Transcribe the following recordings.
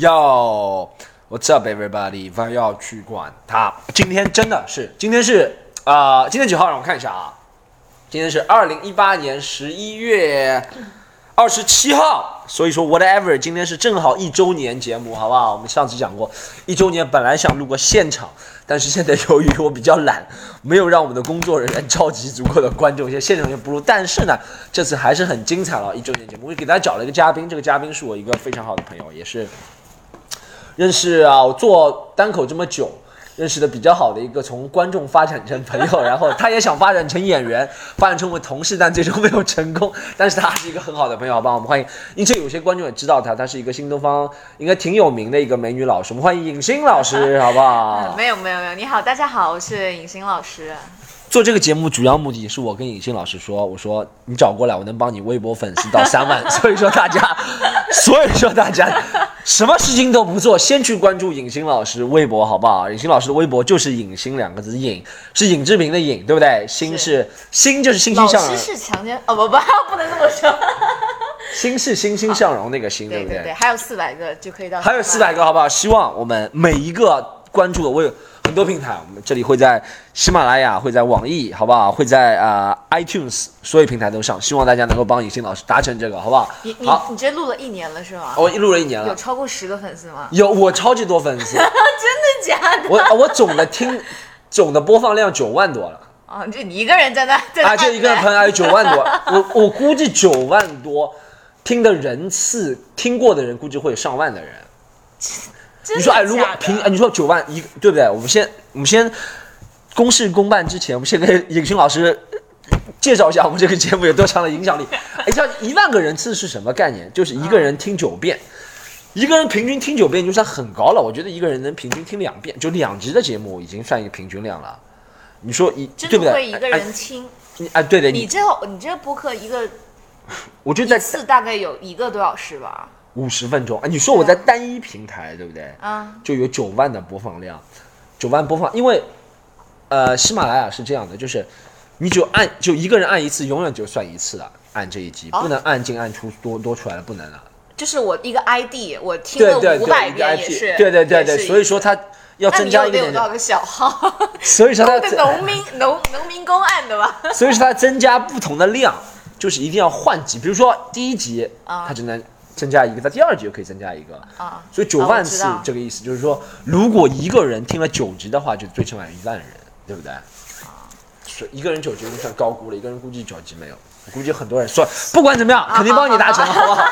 要 what's up, everybody？不要去管他。今天真的是，今天是啊、今天几号？让我看一下啊。今天是二零一八年十一月二十七号，所以说 whatever，今天是正好一周年节目，好不好？我们上次讲过，一周年本来想录个现场，但是现在由于我比较懒，没有让我们的工作人员召集足够的观众，现在现场就不录。但是呢，这次还是很精彩了，一周年节目，我给大家找了一个嘉宾，这个嘉宾是我一个非常好的朋友，也是认识啊，我做单口这么久。认识的比较好的一个，从观众发展成朋友，然后他也想发展成演员，发展成为同事，但最终没有成功。但是他是一个很好的朋友，好吧？我们欢迎，因为有些观众也知道他，他是一个新东方应该挺有名的一个美女老师，我们欢迎尹欣老师，好不好？没有没有没有，你好，大家好，我是尹欣老师。做这个节目主要目的是我跟尹欣老师说，我说你找过来，我能帮你微博粉丝到三万，所以说大家，所以说大家什么事情都不做，先去关注尹欣老师微博，好不好？尹欣老师的微博就是“尹欣”两个字，尹是尹志平的尹，对不对？欣是欣就是欣欣向荣，师是强奸哦不不不能这么说。欣是欣欣向荣那个欣，不对对对，还有四百个就可以到。还有四百个，好不好？希望我们每一个关注的，我有很多平台，我们这里会在喜马拉雅，会在网易，好不好？会在啊、呃 iTunes 所有平台都上，希望大家能够帮尹欣老师达成这个，好不好？你你，你这录了一年了是吗？我录了一年了有，超过十个粉丝吗？有我超级多粉丝，真的假的？我我总的听总的播放量九万多了哦，就你一个人在那啊，就一个人朋友有九万多，我我估计九万多听的人次听过的人估计会有上万的人。你说哎，如果平，哎你说九万一，对不对？我们先，我们先公事公办之前，我们先给尹勋老师介绍一下我们这个节目有多强的影响力。哎，像一万个人次是什么概念？就是一个人听九遍，一个人平均听九遍就算很高了。我觉得一个人能平均听两遍，就两集的节目已经算一个平均量了。你说一真对不对？的会一个哎人听？你啊，对的，你你这你这播客一个 一我就在次大概有一个多小时吧？五十分钟。啊，你说我在单一平台，对不对？啊，就有九万的播放量，九万播放，因为呃，喜马拉雅是这样的，就是你就按就一个人按一次，永远就算一次了，按这一集，哦不能按进按出多多出来了，不能了。就是我一个 ID，我听对对对，了五百遍也是。对对对对，也是所以说它要增加一个点多少个小号？所以说它 那个农民农农民工按的吧？所以说它增加不同的量，就是一定要换集，比如说第一集啊它只能增加一个，在第二集就可以增加一个。啊，所以九啊万次这个意思，就是说，如果一个人听了九集的话，就最起码有一万人，对不对？啊，所以一个人九集就算高估了，一个人估计九集没有，估计很多人算，不管怎么样，肯定帮你达成，好不好？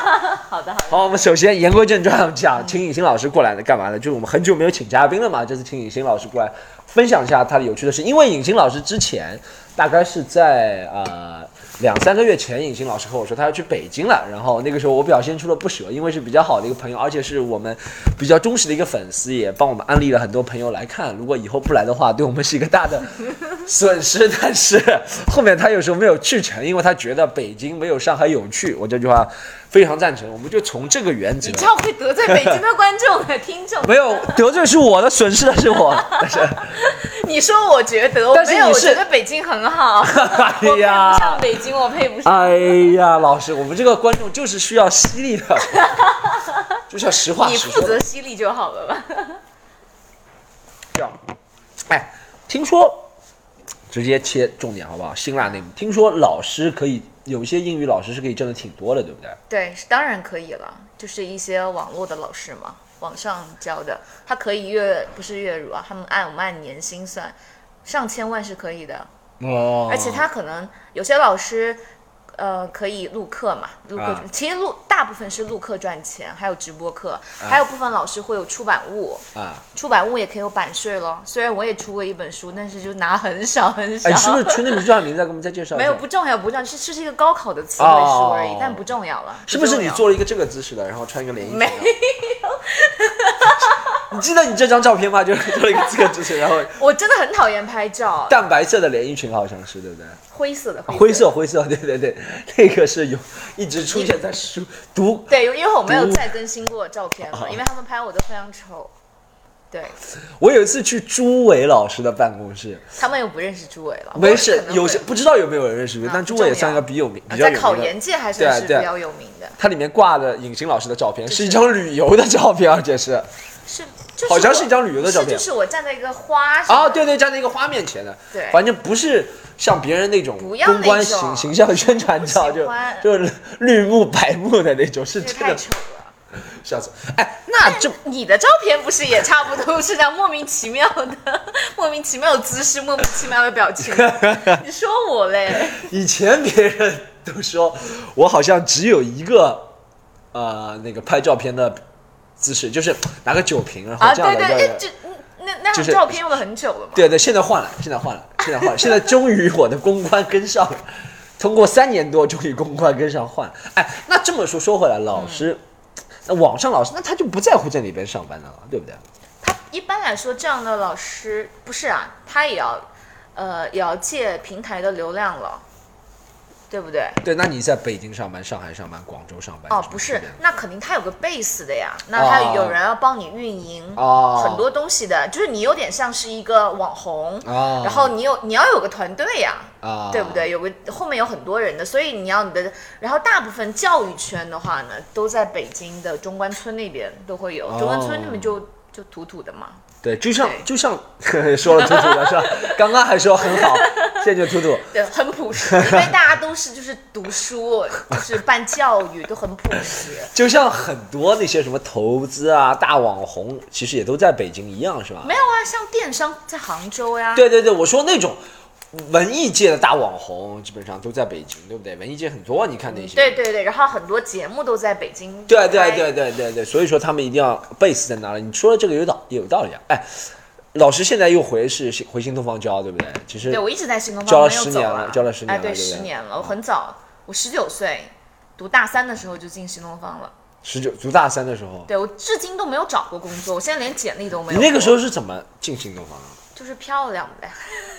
好的好的。好，我们首先言归正传讲，请尹欣老师过来的干嘛呢？就是我们很久没有请嘉宾了嘛，这次请尹欣老师过来分享一下他的有趣的事。因为尹欣老师之前大概是在呃两三个月前，尹欣老师和我说他要去北京了，然后那个时候我表现出了不舍，因为是比较好的一个朋友，而且是我们比较忠实的一个粉丝，也帮我们安利了很多朋友来看。如果以后不来的话，对我们是一个大的损失。但是后面他有时候没有去成，因为他觉得北京没有上海有趣。我这句话非常赞成，我们就从这个原则你。这样会得罪北京的观众的听众。没有得罪是我的，损失的是我。但是，你说我觉得，我没有，我觉得北京很好。哎呀不上北京，我配不上。哎呀，老师，我们这个观众就是需要犀利的，就是要实话你负实说的。责犀利就好了吧？这样，哎，听说直接切重点好不好？辛辣内幕，听说老师可以有一些英语老师是可以挣的挺多的，对不对？对，当然可以了，就是一些网络的老师嘛，网上教的，他可以月不是月入啊，他们按我们按年薪算，上千万是可以的。哦而且他可能有些老师，呃，可以录课嘛，录课、啊其实录大部分是录课赚钱，还有直播课，还有部分老师会有出版物，啊，出版物也可以有版税咯。虽然我也出过一本书，但是就拿很少很少。哎，是不是春天名叫名字？再给我们再介绍。没有不重要不重要，是这是一个高考的词汇书而已，哦但不重要了。是不是你做了一个这个姿势的，然后穿一个连衣裙？没有 你记得你这张照片吗？就是做了一个这个姿势，然后 我真的很讨厌拍照，淡白色的连衣裙好像是，对不对？灰色的灰色，灰色，对对对，那个是有一直出现在书读。对，因为我没有再更新过照片嘛，因为他们拍我都非常丑。对我有一次去朱伟老师的办公室，他们又不认识朱伟了，没事有些不知道有没有人认识，啊但朱伟也算一个比有名、啊比较有名的。在考研界还算是比较有名的，它里面挂的尹欣老师的照片是一张旅游的照片，而且是是就是好像是一张旅游的照片是就是我站在一个花上啊，对对，站在一个花面前的，对反正不是像别人那种公关形形象宣传照，就就是绿幕白幕的那种，是真的这个。笑死。哎，那这你的照片不是也差不多是这样莫名其妙的、莫名其妙的姿势、莫名其妙的表情？你说我嘞？以前别人都说我好像只有一个呃那个拍照片的姿势，就是拿个酒瓶然后啊，这样对对，的一个哎，这那那张照片用了很久了嘛？对对，现在换了，现在换了，现在换了，现在终于我的公关跟上了，通过三年多，终于公关跟上换了。哎，那这么说说回来，老师，那网上老师，那他就不在乎在里边上班的了，对不对？他一般来说这样的老师不是啊，他也要呃也要借平台的流量了，对不对？对，那你在北京上班、上海上班、广州上班哦，不是，那肯定他有个 base 的呀，那他有人要帮你运营哦很多东西的，就是你有点像是一个网红，哦然后你有你要有个团队呀，啊，对不？对？有个后面有很多人的，所以你要你的，然后大部分教育圈的话呢，都在北京的中关村那边都会有，中关村那边就就土土的嘛，对，就像就像 说了兔兔的是吧？刚刚还说很好，现在就土土。对，很朴实，因为大家都是就是读书，就是办教育，都很朴实。就像很多那些什么投资啊、大网红，其实也都在北京一样，是吧？没有啊，像电商在杭州呀，对对对，我说那种文艺界的大网红，基本上都在北京，对不对？文艺界很多，你看那些。对对对，然后很多节目都在北京对对对对对对，所以说他们一定要 base 在哪里？你说的这个有道有道理啊！哎，老师现在又回是新回新东方教，对不对？其实对，我一直在新东方教了十年了啊教了十年哎，对，了对对十年了，我很早，我十九岁读大三的时候就进新东方了。十九读大三的时候，对我至今都没有找过工作，我现在连简历都没有。你那个时候是怎么进新东方的？就是漂亮呗。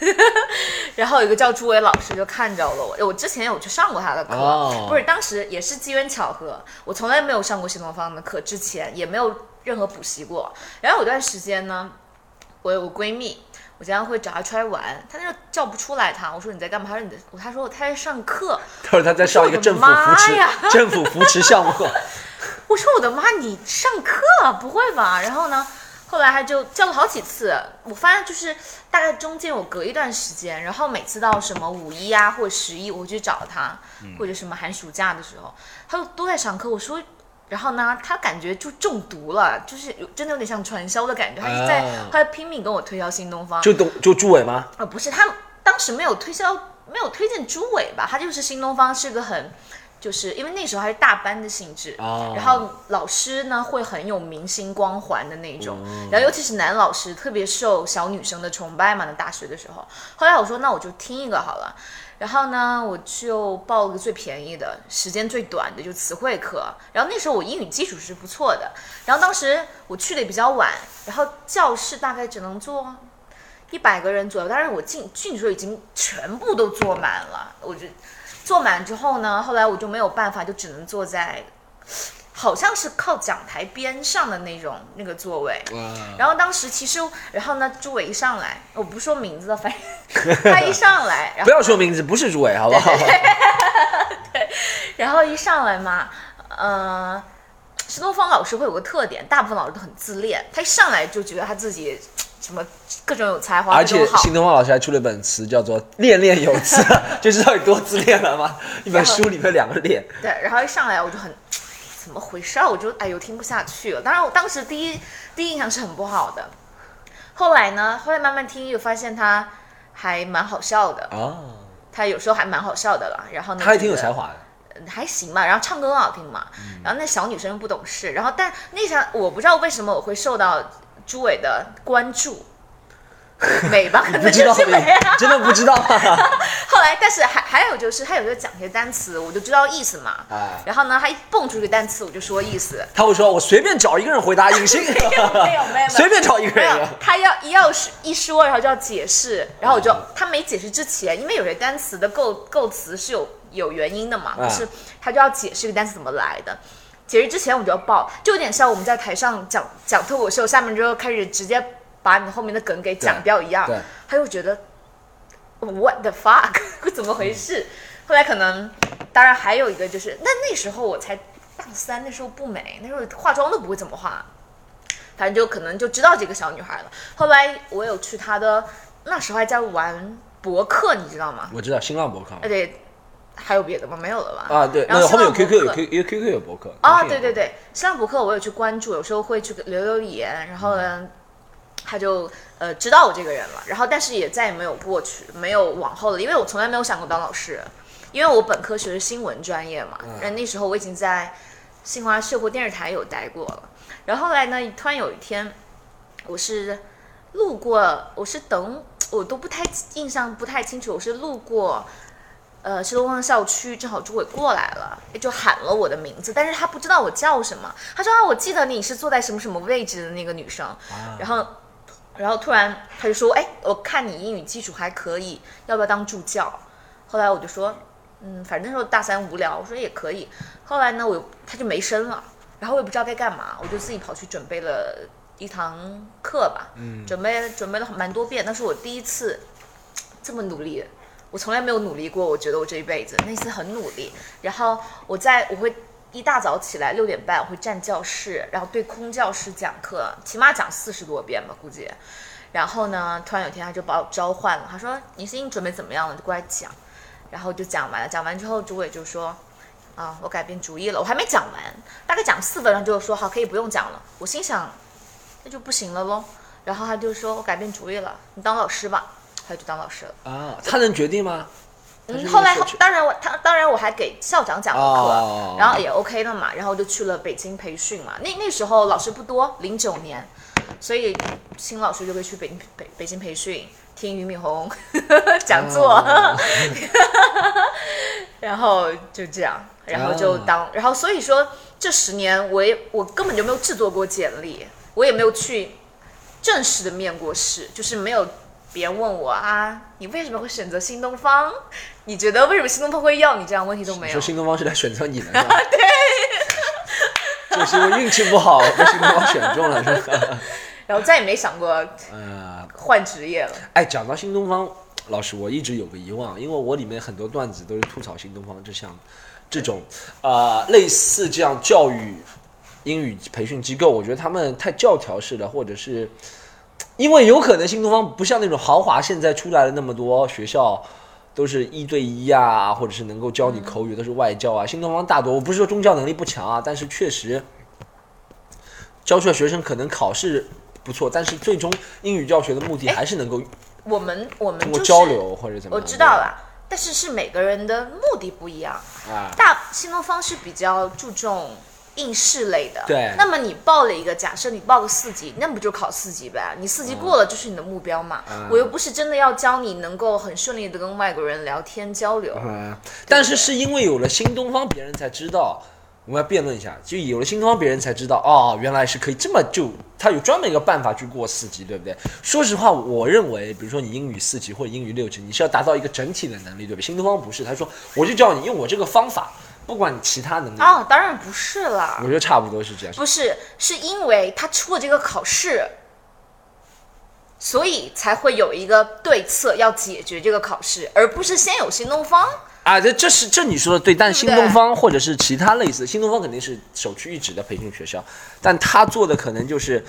然后有一个叫朱伟老师就看着了我，我之前有去上过他的课，哦不是当时也是机缘巧合，我从来没有上过新东方的课，之前也没有任何补习过。然后有段时间呢，我有个闺蜜。我经常会找她出来玩，她那时候叫不出来她，我说你在干嘛？她说你在，她说她在上课。她说她在上一个政府扶持政府扶持项目，我说我的妈，你上课不会吧？然后呢，后来他就叫了好几次，我发现就是大概中间我隔一段时间，然后每次到什么五一啊或者十一，我去找他，或者什么寒暑假的时候，他都都在上课。我说。然后呢，他感觉就中毒了，就是有真的有点像传销的感觉，他就在、啊他在拼命跟我推销新东方，就东就朱伟吗？呃，不是，他当时没有推销，没有推荐朱伟吧？他就是新东方是个很，就是因为那时候还是大班的性质，哦然后老师呢会很有明星光环的那种，哦然后尤其是男老师特别受小女生的崇拜嘛。那大学的时候，后来我说那我就听一个好了。然后呢，我就报了个最便宜的，时间最短的，就词汇课。然后那时候我英语基础是不错的。然后当时我去的也比较晚，然后教室大概只能坐一百个人左右，但是我进进去的时候已经全部都坐满了。我就坐满之后呢，后来我就没有办法，就只能坐在好像是靠讲台边上的那种那个座位。然后当时其实，然后呢，朱伟一上来，我不说名字了，反正 他一上来，然不要说名字，不是朱伟，好不好？对 然后一上来嘛，呃，新东方老师会有个特点，大部分老师都很自恋，他一上来就觉得他自己什么各种有才华，而且。新东方老师还出了一本词，叫做“恋恋有词”，就知道有多自恋了吗？一本书里面两个恋，对，然后一上来我就很 怎么回事儿，我就哎呦听不下去了。当然我当时第一第一印象是很不好的，后来呢，后来慢慢听又发现他还蛮好笑的，哦，他有时候还蛮好笑的了。然后呢，他还挺有才华的。嗯还行吧，然后唱歌很好听嘛，嗯然后那小女生不懂事，然后但那场我不知道为什么我会受到朱伟的关注，美吧，可能不知道就是美啊。真的不知道啊！后来，但是还还有就是他有时候讲一些单词，我就知道意思嘛。哎然后呢，他一蹦出一个单词，我就说意思。他会说：“我随便找一个人回答，隐形，没有没有没有随便找一个没有人。，他要一要是一说，然后就要解释，然后我就他没解释之前，因为有些单词的构构词是有有原因的嘛，啊就是他就要解释这个单词怎么来的。节日之前我就要报，就有点像我们在台上讲讲脱口秀，下面之后开始直接把你后面的梗给讲掉一样。对，他就觉得 What the fuck，怎么回事？后来可能，当然还有一个就是，那那时候我才大三，那时候不美，那时候化妆都不会怎么化，反正就可能就知道这个小女孩了。后来我有去她的，那时候还在玩博客，你知道吗？我知道新浪博客哎对，还有别的吗？没有了吧？啊，对，然后那后面有 QQ 有 Q 有 QQ 有博客啊，对对对，新浪博客我有去关注，有时候会去留留言，然后呢，他就呃知道我这个人了，然后但是也再也没有过去，没有往后了，因为我从来没有想过当老师，因为我本科学的是新闻专业嘛，嗯。然后那时候我已经在新华社或电视台有待过了，然后后来呢，突然有一天，我是路过，我是等我都不太印象不太清楚，我是路过。呃，新东方校区正好朱伟过来了，就喊了我的名字，但是他不知道我叫什么。他说啊，我记得你是坐在什么什么位置的那个女生。啊然后，然后突然他就说，哎，我看你英语基础还可以，要不要当助教？后来我就说，嗯，反正那时候大三无聊，我说也可以。后来呢，我他就没声了，然后我也不知道该干嘛，我就自己跑去准备了一堂课吧，嗯，准备准备了蛮多遍，那是我第一次这么努力。我从来没有努力过，我觉得我这一辈子那次很努力。然后我在我会一大早起来六点半，我会站教室，然后对空教室讲课，起码讲四十多遍吧，估计。然后呢，突然有一天他就把我召唤了，他说：“你是准备怎么样了？就过来讲。”然后就讲完了，讲完之后，主委就说：“啊，我改变主意了。”我还没讲完，大概讲四分钟就说：“好，可以不用讲了。”我心想，那就不行了喽。然后他就说：“我改变主意了，你当老师吧。”他就当老师了。啊，他能决定吗？嗯，后来当然我他当然我还给校长讲了课，哦然后也 OK 了嘛，然后就去了北京培训嘛。那那时候老师不多，零九年，所以新老师就会去北京北北京培训，听俞敏洪 讲座，哦 然后就这样，然后就当，然后所以说这十年我也我根本就没有制作过简历，我也没有去正式的面过试，就是没有别人问我啊，你为什么会选择新东方？你觉得为什么新东方会要你？这样问题都没有说。新东方是来选择你的，是吧？对，就是因为运气不好被新东方选中了，是吧？然后再也没想过呃，换职业了。哎，讲到新东方，老师，我一直有个疑问啊，因为我里面很多段子都是吐槽新东方这项这种呃类似这样教育英语培训机构，我觉得他们太教条式的，或者是因为有可能新东方不像那种豪华，现在出来了那么多学校。都是一对一啊，或者是能够教你口语，都是外教啊。新东方大多，我不是说宗教能力不强啊，但是确实教出来学生可能考试不错，但是最终英语教学的目的还是能够我们我们通过交流或者怎么样。我知道了，但是是每个人的目的不一样。啊，大新东方是比较注重应试类的，对那么你报了一个，假设你报个四级，那不就考四级呗？你四级过了就是你的目标嘛。嗯我又不是真的要教你能够很顺利的跟外国人聊天交流。嗯，但是是因为有了新东方，别人才知道。我们要辩论一下，就有了新东方，别人才知道哦，原来是可以这么就，他有专门一个办法去过四级，对不对？说实话，我认为，比如说你英语四级或者英语六级，你是要达到一个整体的能力，对不对？新东方不是，他说我就教你用我这个方法，不管你其他能力，哦，当然不是啦我，觉得差不多是这样。不是，是因为他出了这个考试，所以才会有一个对策要解决这个考试，而不是先有新东方。啊，这这是这你说的对，但新东方或者是其他类似，新东方肯定是首屈一指的培训学校，但他做的可能就是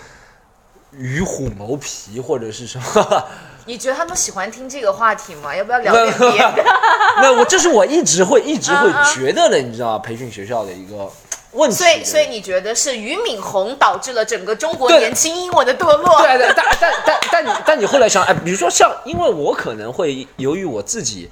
与虎谋皮或者是什么。你觉得他们喜欢听这个话题吗？要不要聊点别的？那我这是我一直会一直会觉得的，你知道吗？培训学校的一个问题。所以，所以你觉得是俞敏洪导致了整个中国年轻英文的堕落？对对，但但但但你但你后来想，哎，比如说像，因为我可能会由于我自己。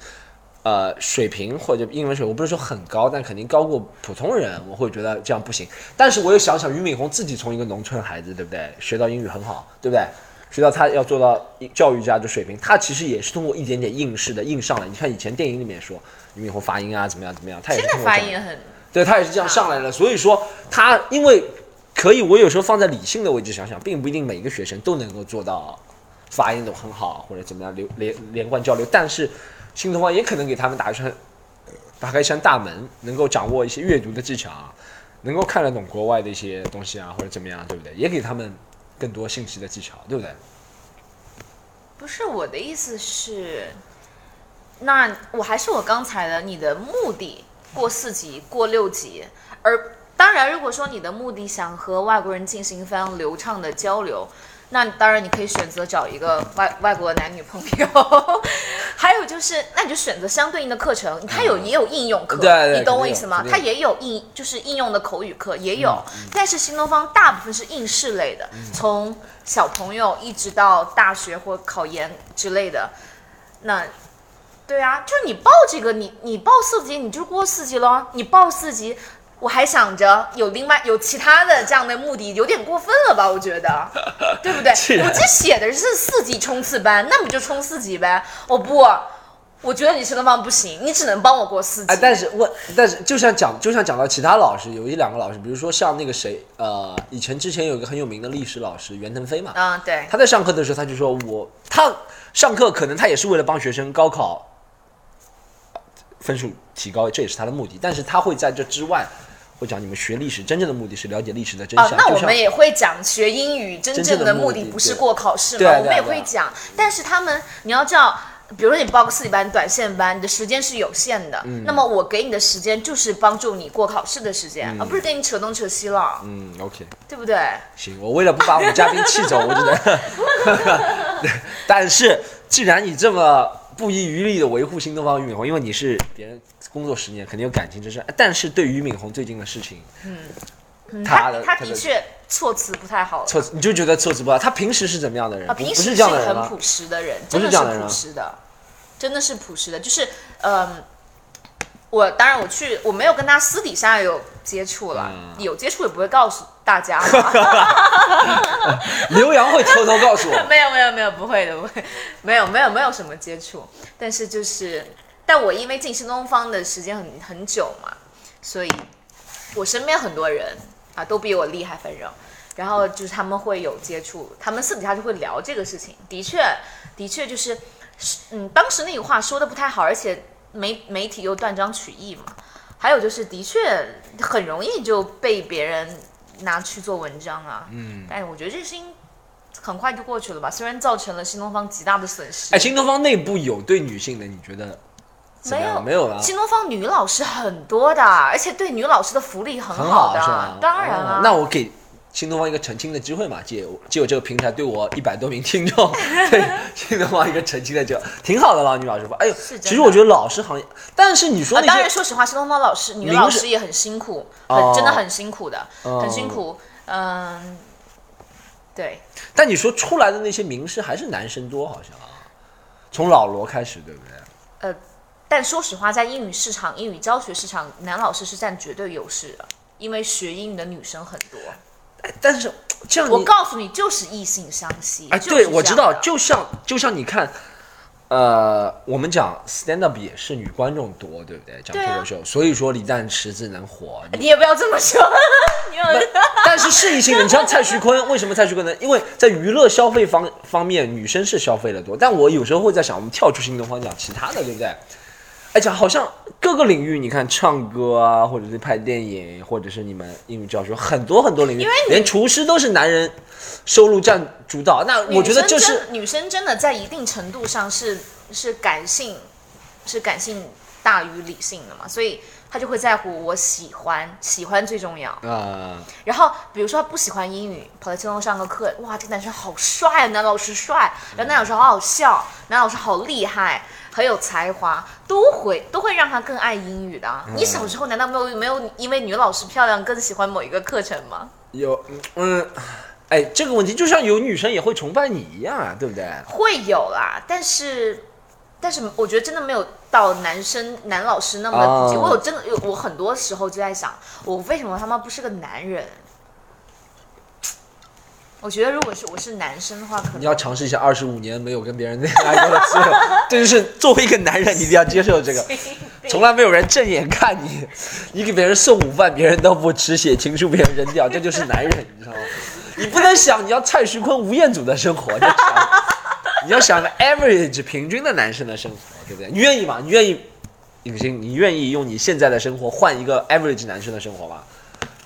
呃，水平或者英文水平，我不是说很高，但肯定高过普通人，我会觉得这样不行。但是我又想想，俞敏洪自己从一个农村孩子，对不对？学到英语很好，对不对？学到他要做到教育家的水平，他其实也是通过一点点应试的应上来。你看以前电影里面说俞敏洪发音啊怎么样怎么样，他也现在是通过发音很对他也是这样上来的。所以说他因为可以，我有时候放在理性的位置想想，并不一定每一个学生都能够做到发音都很好或者怎么样流连连贯交流，但是新东方也可能给他们打一扇打开一扇大门，能够掌握一些阅读的技巧啊。能够看得懂国外的一些东西啊，或者怎么样，对不对？也给他们更多信息的技巧，对不对？不是我的意思是，那我还是我刚才的，你的目的过四级、过六级，而当然，如果说你的目的想和外国人进行非常流畅的交流，那当然你可以选择找一个外外国的男女朋友。还有就是，那你就选择相对应的课程，它有也有应用课，你懂我意思吗它也有应就是应用的口语课也有，但是新东方大部分是应试类的，从小朋友一直到大学或考研之类的。那对啊，就是你报这个，你你报四级，你就过四级咯。你报四级，我还想着有另外有其他的这样的目的，有点过分了吧？我觉得，对不对？我这写的是四级冲刺班，那不就冲四级呗？我不，我觉得你新东方不行，你只能帮我过四级。哎，但是我，但是就像讲，就像讲到其他老师，有一两个老师，比如说像那个谁，呃，以前之前有一个很有名的历史老师袁腾飞嘛，嗯，对，他在上课的时候，他就说我他上课可能他也是为了帮学生高考分数提高，这也是他的目的，但是他会在这之外。会讲你们学历史真正的目的是了解历史的真啊相，，就像那我们也会讲学英语真真正的目的不是过考试对啊嘛，我们也会讲。但是他们，你要知道，比如说你报个四级班、短线班，你的时间是有限的。那么我给你的时间就是帮助你过考试的时间，而不是给你扯东扯西了，嗯，OK，对不对？行，我为了不把我们嘉宾气走，我只能。但是既然你这么不遗余力的维护新东方俞敏洪，因为你是别人工作十年，肯定有感情之深。但是对俞敏洪最近的事情，嗯，他他的他的确措辞不太好措辞你就觉得措辞不好。他平时是怎么样的人？啊，不不平时是？很朴实的人，不真的是朴实的，真的是朴实的。就是，嗯，我当然我去，我没有跟他私底下有接触了，嗯有接触也不会告诉大家嘛。刘洋会偷偷告诉我。没有没有没有，不会的，不会，没有没有没有什么接触。但是就是，但我因为进新东方的时间很很久嘛，所以我身边很多人啊都比我厉害，反正。然后就是他们会有接触，他们私底下就会聊这个事情。的确，的确就是，嗯，当时那个话说的不太好，而且媒媒体又断章取义嘛。还有就是，的确很容易就被别人拿去做文章啊。嗯，但是我觉得这事情很快就过去了吧，虽然造成了新东方极大的损失。哎，新东方内部有对女性的，你觉得？没有没有啊，新东方女老师很多的，而且对女老师的福利很很好的？当然啊。哦那我给新东方一个澄清的机会嘛，借借我这个平台对我一百多名听众，对新东方一个澄清的机会，挺好的了，女老师说，哎呦，是其实我觉得老师行业，但是你说啊，当然，说实话，新东方老师、女老师也很辛苦，哦很真的很辛苦的，哦很辛苦。嗯，对，但你说出来的那些名师还是男生多，好像啊，从老罗开始，对不对？呃但说实话，在英语市场、英语教学市场，男老师是占绝对优势的，因为学英语的女生很多。哎，但是这样我告诉你，就是异性相吸。哎，对，我知道，就像就像你看，呃，我们讲 stand up 也是女观众多，对不对？讲脱口秀，所以说李诞池子能火。你你也不要这么说，你有但是是异性的，你像蔡徐坤，为什么蔡徐坤呢？因为在娱乐消费方方面，女生是消费的多。但我有时候会在想，我们跳出新东方讲其他的，对不对？哎，讲好像各个领域，你看唱歌啊，或者是拍电影，或者是你们英语教学，很多很多领域，因为连厨师都是男人收入占主导。那我觉得这女生是女生真的在一定程度上是是感性，是感性大于理性的嘛，所以她就会在乎我喜欢，喜欢最重要。啊、然后比如说她不喜欢英语，跑来新东上个课，哇，这个男生好帅啊，男老师帅，然后男老师好好笑，男老师好厉害。很有才华，都会都会让他更爱英语的啊。你小时候难道没有没有因为女老师漂亮更喜欢某一个课程吗？有嗯，哎，这个问题就像有女生也会崇拜你一样啊，对不对？会有啦，但是但是我觉得真的没有到男生男老师那么的普及。哦我有真的有，我很多时候就在想，我为什么他妈不是个男人？我觉得如果是我是男生的话，可能你要尝试一下二十五年没有跟别人恋爱过的滋味，这就是作为一个男人，你一定要接受这个。从来没有人正眼看你，你给别人送午饭，别人都不吃，写情书别人扔掉，这就是男人，你知道吗？你不能想你要蔡徐坤、吴彦祖的生活，你要想个 average 平均的男生的生活，对不对？你愿意吗？你愿意，影星，你愿意用你现在的生活换一个 average 男生的生活吗？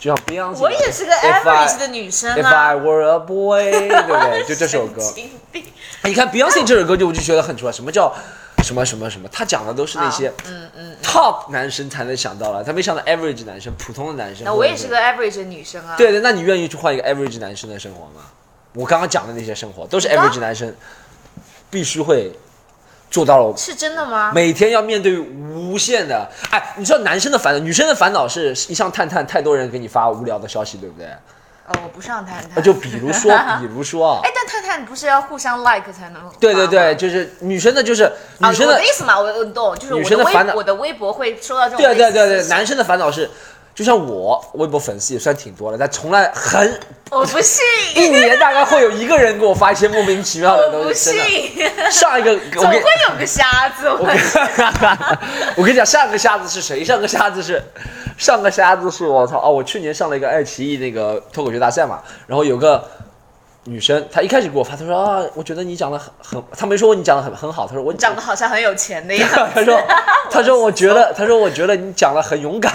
就像 Beyonce，我也是个 average 的女生 If 啊 I。were a boy，对不对？就这首歌。神经病你看 Beyonce 这首歌就我就觉得很奇怪，什么叫什么什么什么？他讲的都是那些嗯嗯。top 男生才能想到了，他没想到 average 男生，普通的男生。那我也是个 average 的女生啊。对对，那你愿意去换一个 average 男生的生活吗？我刚刚讲的那些生活都是 average 男生必须会做到了。是真的吗？每天要面对无限的，哎，你知道男生的烦恼，女生的烦恼是一上探探，太多人给你发无聊的消息，对不对？呃，我不上探探。就比如说，比如说啊哎，，但探探不是要互相 like 才能？对对对，。就是女生的，就是啊，女生的我的意，思嘛，我我懂，就是女我的生的烦恼微我的微博会收到这种对对对对，男生的烦恼是，就像我微博粉丝也算挺多的，但从来很我不信，一年大概会有一个人给我发一些莫名其妙的东西，真的。信，上一个 我总会有个瞎子。我我跟 我跟你讲，上个瞎子是谁？上个瞎子是上个瞎子是我操哦！我去年上了一个爱奇艺那个脱口秀大赛嘛，然后有个女生，她一开始给我发，她说啊，我觉得你讲的很很，她没说你讲的很很好，她说我长得好像很有钱的样子。她说她说我觉得她说我觉得你讲的很勇敢，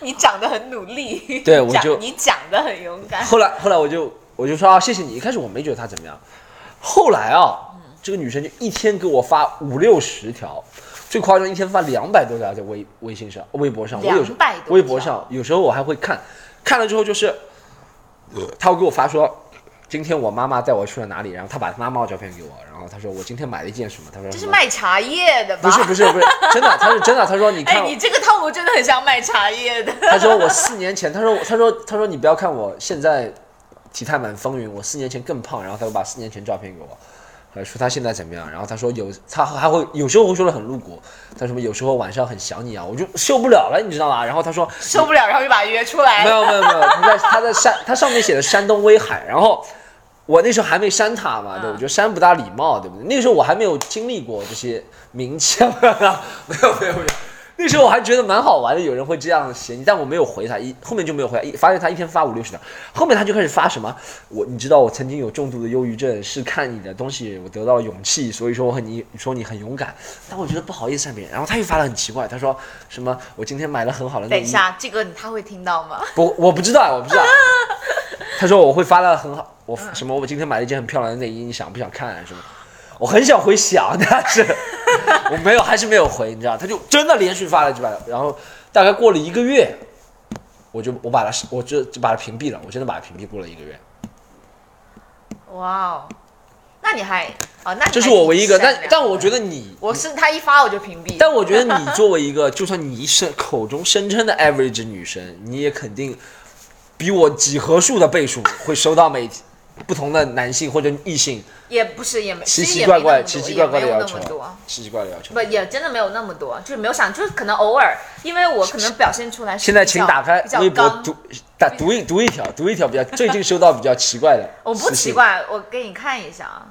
你长得很努力。对我就你讲的很勇敢。后来后来我就我就说啊，谢谢你。一开始我没觉得她怎么样，后来啊，这个女生就一天给我发五六十条，最夸张一天发两百多条在微微信上、微博上。我有时候200多微博上有时候我还会看，看了之后就是，他会给我发说。今天我妈妈带我去了哪里？然后他把他妈妈的照片给我，然后他说我今天买了一件什么？他说这是卖茶叶的吧？不是不是不是真的，他是真的。他说你看哎，你这个套路真的很像卖茶叶的。他说我四年前，他说他说他说你不要看我现在体态满风云，我四年前更胖，然后他又把四年前照片给我，呃说他现在怎么样，然后他说有他还会有时候会说的很露骨，他什么有时候晚上很想你啊，我就受不了了，你知道吗？然后他说受不了，然后就把他约出来。没有没有没有，他在他在山，他上面写的山东威海，然后我那时候还没删他嘛，对，嗯我觉得删不大礼貌，对不对？那个时候我还没有经历过这些名气，没有没有没有没有。那时候我还觉得蛮好玩的，有人会这样写你，但我没有回他，一后面就没有回他，一发现他一天发五六十条，后面他就开始发什么，我你知道我曾经有重度的忧郁症，是看你的东西我得到了勇气，所以说我很你说你很勇敢，但我觉得不好意思啊别人，然后他又发了很奇怪，他说什么我今天买了很好的内衣，等一下，这个他会听到吗？不，我不知道，我不知道。他说我会发的很好，我什么我今天买了一件很漂亮的内衣，你想不想看、什么？我很想回想，但是 我没有，还是没有回，你知道？他就真的连续发了几百，然后大概过了一个月，我就我把他我就就把他屏蔽了，我真的把他屏蔽过了一个月。哇哦，那你还哦，那这是我唯一一个，但但我觉得你，我是他一发我就屏蔽。但我觉得你 作为一个，就算你声口中声称的 average 女生，你也肯定比我几何数的倍数会收到每不同的男性或者异性也不是也没奇奇怪怪、奇奇怪怪的要求奇奇怪怪的要求不。也真的没有那么多，就是没有想，就是可能偶尔，因为我可能表现出来是现在请打开微博读打读一读一条，读一条比较最近收到比较奇怪的。我不奇。怪，我给你看一下啊，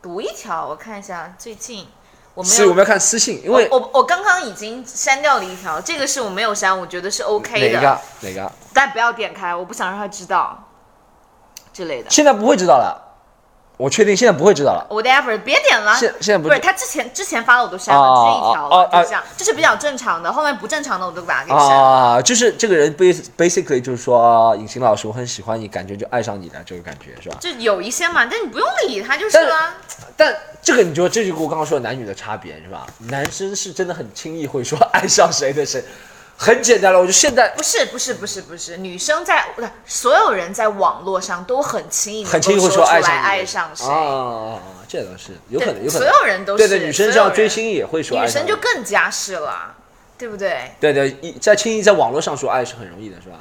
读一条，我看一下最近我没有是我们要看私信，因为我我我刚刚已经删掉了一条，这个是我没有删，我觉得是 OK 的，哪个哪个但不要点开，我不想让他知道之类的。现在不会知道了，我确定现在不会知道了。Whatever，别点了。现现在不不是他之前之前发的我都删了，哦这一条就这样，这是比较正常的，后面不正常的我都把它给删了。啊，就是这个人 bas basically 就是说，隐形老师，我很喜欢你，感觉就爱上你的这个感觉是吧？就有一些嘛，但你不用理他就是了。但这个你就，这就跟我刚刚说的男女的差别是吧？男生是真的很轻易会说爱上谁的谁，很简单了。我就现在不是不是不是不是，女生在不是所有人在网络上都很轻易很轻易会说爱上爱上谁，啊这倒是有可能，有可能。对所有人都是对对，女生这样追星也会说爱女生就更加是了，对不对？对对，一在轻易在网络上说爱是很容易的，是吧？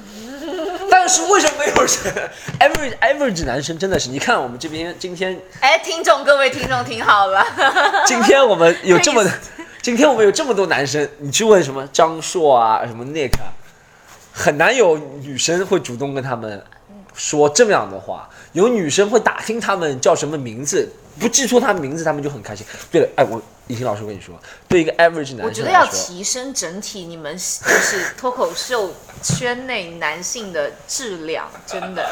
但是为什么没有人 average average 男生真的是？你看我们这边今天哎，听众各位听众听好了，今天我们有这么，今天我们有这么多男生，你去问什么张硕啊，什么 Nick，很难有女生会主动跟他们说这么样的话，有女生会打听他们叫什么名字，不记错他们名字，他们就很开心。对了，哎，我李婷老师我跟你说，对一个 average 男我觉得要提升整体你们就是脱口秀圈内男性的质量，真的，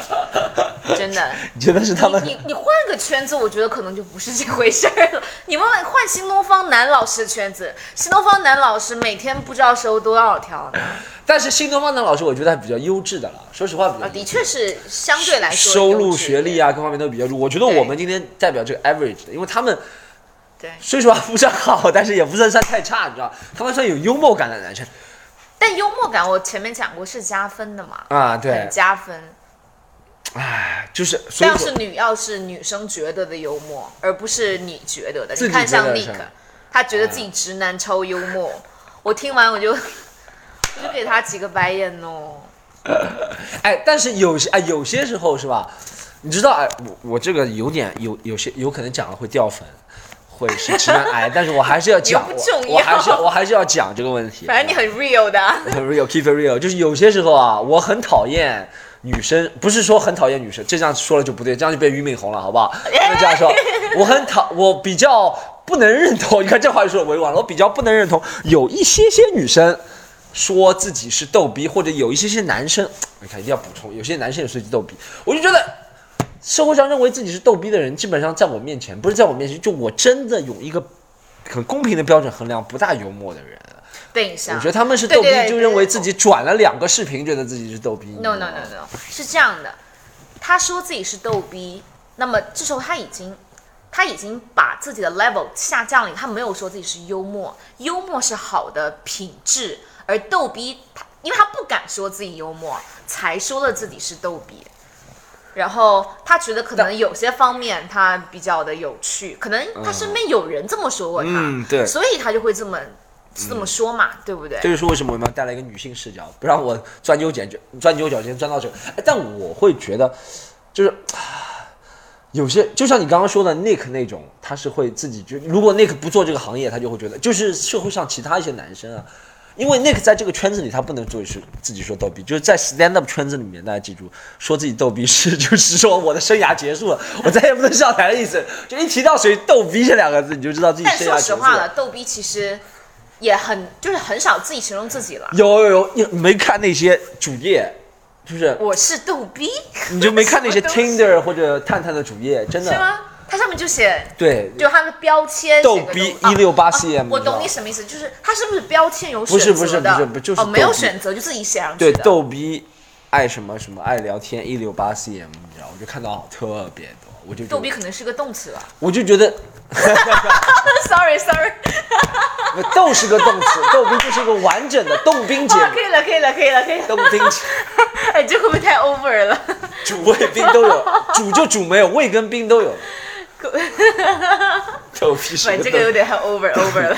真的。你觉得是他们你你你换个圈子，我觉得可能就不是这回事儿了。你们换新东方男老师的圈子，新东方男老师每天不知道收多少条呢。但是新东方的老师，我觉得还比较优质的了。说实话，比较啊，的确是相对来说收入、学历啊，各方面都比较弱。我觉得我们今天代表这个 average 的，因为他们对，说实话不算好，但是也不算算太差，你知道，他们算有幽默感的男生但幽默感我前面讲过是加分的嘛，啊。对很，加分。哎，就是所以说要是女要是女生觉得的幽默，而不是你觉得的。你看像 Nick，他觉得自己直男超幽默，我听完我就我就给他几个白眼哦。哎，但是有些哎，有些时候是吧？你知道哎，我我这个有点有有些有可能讲了会掉粉，会是直男癌，但是我还是要讲，我我还是要我还是要讲这个问题。反正你很 real 的啊、很 real keep it real，就是有些时候啊，我很讨厌女生，不是说很讨厌女生，这样说了就不对，这样就变俞敏洪了，好不好？不能这样说，我很讨，我比较不能认同，你看这话就说的委婉了，我比较不能认同有一些些女生说自己是逗逼，或者有一些些男生，你看一定要补充，有些男生也是逗逼，我就觉得。社会上认为自己是逗逼的人，基本上在我面前，不是在我面前，就我真的有一个很公平的标准衡量不大幽默的人。等一下，我觉得他们是逗逼就认为自己转了两个视频，觉得自己是逗逼。No no no no，是这样的，他说自己是逗逼，那么这时候他已经他已经把自己的 level 下降了，他没有说自己是幽默，幽默是好的品质，而逗逼他因为他不敢说自己幽默，才说了自己是逗逼。然后他觉得可能有些方面他比较的有趣，可能他身边有人这么说过他，嗯对所以他就会这么这么说嘛，对不对？这就是为什么我们要带来一个女性视角，不让我钻牛角尖，钻牛角尖钻到这。哎，但我会觉得，就是啊有些，就像你刚刚说的 Nick 那种，他是会自己觉，如果 Nick 不做这个行业，他就会觉得，就是社会上其他一些男生啊。因为 Nick 在这个圈子里，他不能做是自己说逗逼，就是在 stand up 圈子里面，大家记住，说自己逗逼是 就是说我的生涯结束了，我再也不能上台的意思。就一提到谁逗逼这两个字，你就知道自己生涯结束实话了，逗逼其实也很就是很少自己形容自己了。有有有，你没看那些主页，就是我是逗逼，你就没看那些 Tinder 或者探探的主页，真的是吗？它上面就写，对，就它的标签逗逼东168哦 cm 我懂你什么意思，就是它是不是标签有选择的？不是不是不是就是哦，没有选择就自己写上去对的。逗逼爱什么什么爱聊天一六八 cm，你知道，我就看到特别多，我就觉逗逼可能是个动词吧。我就觉得 Sorry Sorry，逗是个动词，逗逼就是一个完整的动兵节哦，可，以了可以了可以了可以了。动兵节 哎，这会不会太 over 了？主谓宾都有，主就主没有，谓跟宾都有。逗逼是喂，个这个有，点太 over over 了。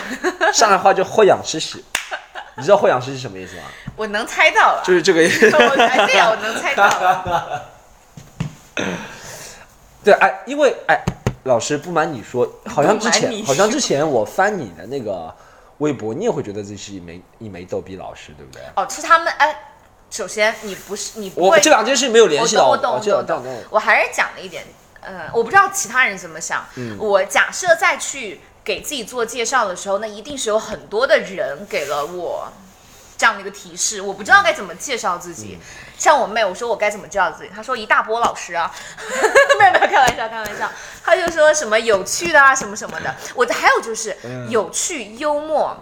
上海话叫豁养吃屎，你知道豁养吃是什么意思吗？我能猜到了，就是这个意思。我哎对呀，我能猜到了。对，哎，因为哎，老师不瞒你说，好像之前好像之前我翻你的那个微博，你也会觉得自己是一枚一枚逗逼老师，对不对？哦，是他们哎，首先你不是你不会我这两件事没有联系到，我我懂，我懂。我还是讲了一点，呃，我不知道其他人怎么想。嗯我假设再去给自己做介绍的时候，那一定是有很多的人给了我这样的一个提示，我不知道该怎么介绍自己。像我妹，我说我该怎么介绍自己，她说一大波老师啊，没有没有，开玩笑，开玩笑。她就说什么有趣的啊，什么什么的。我的还有就是有趣、幽默。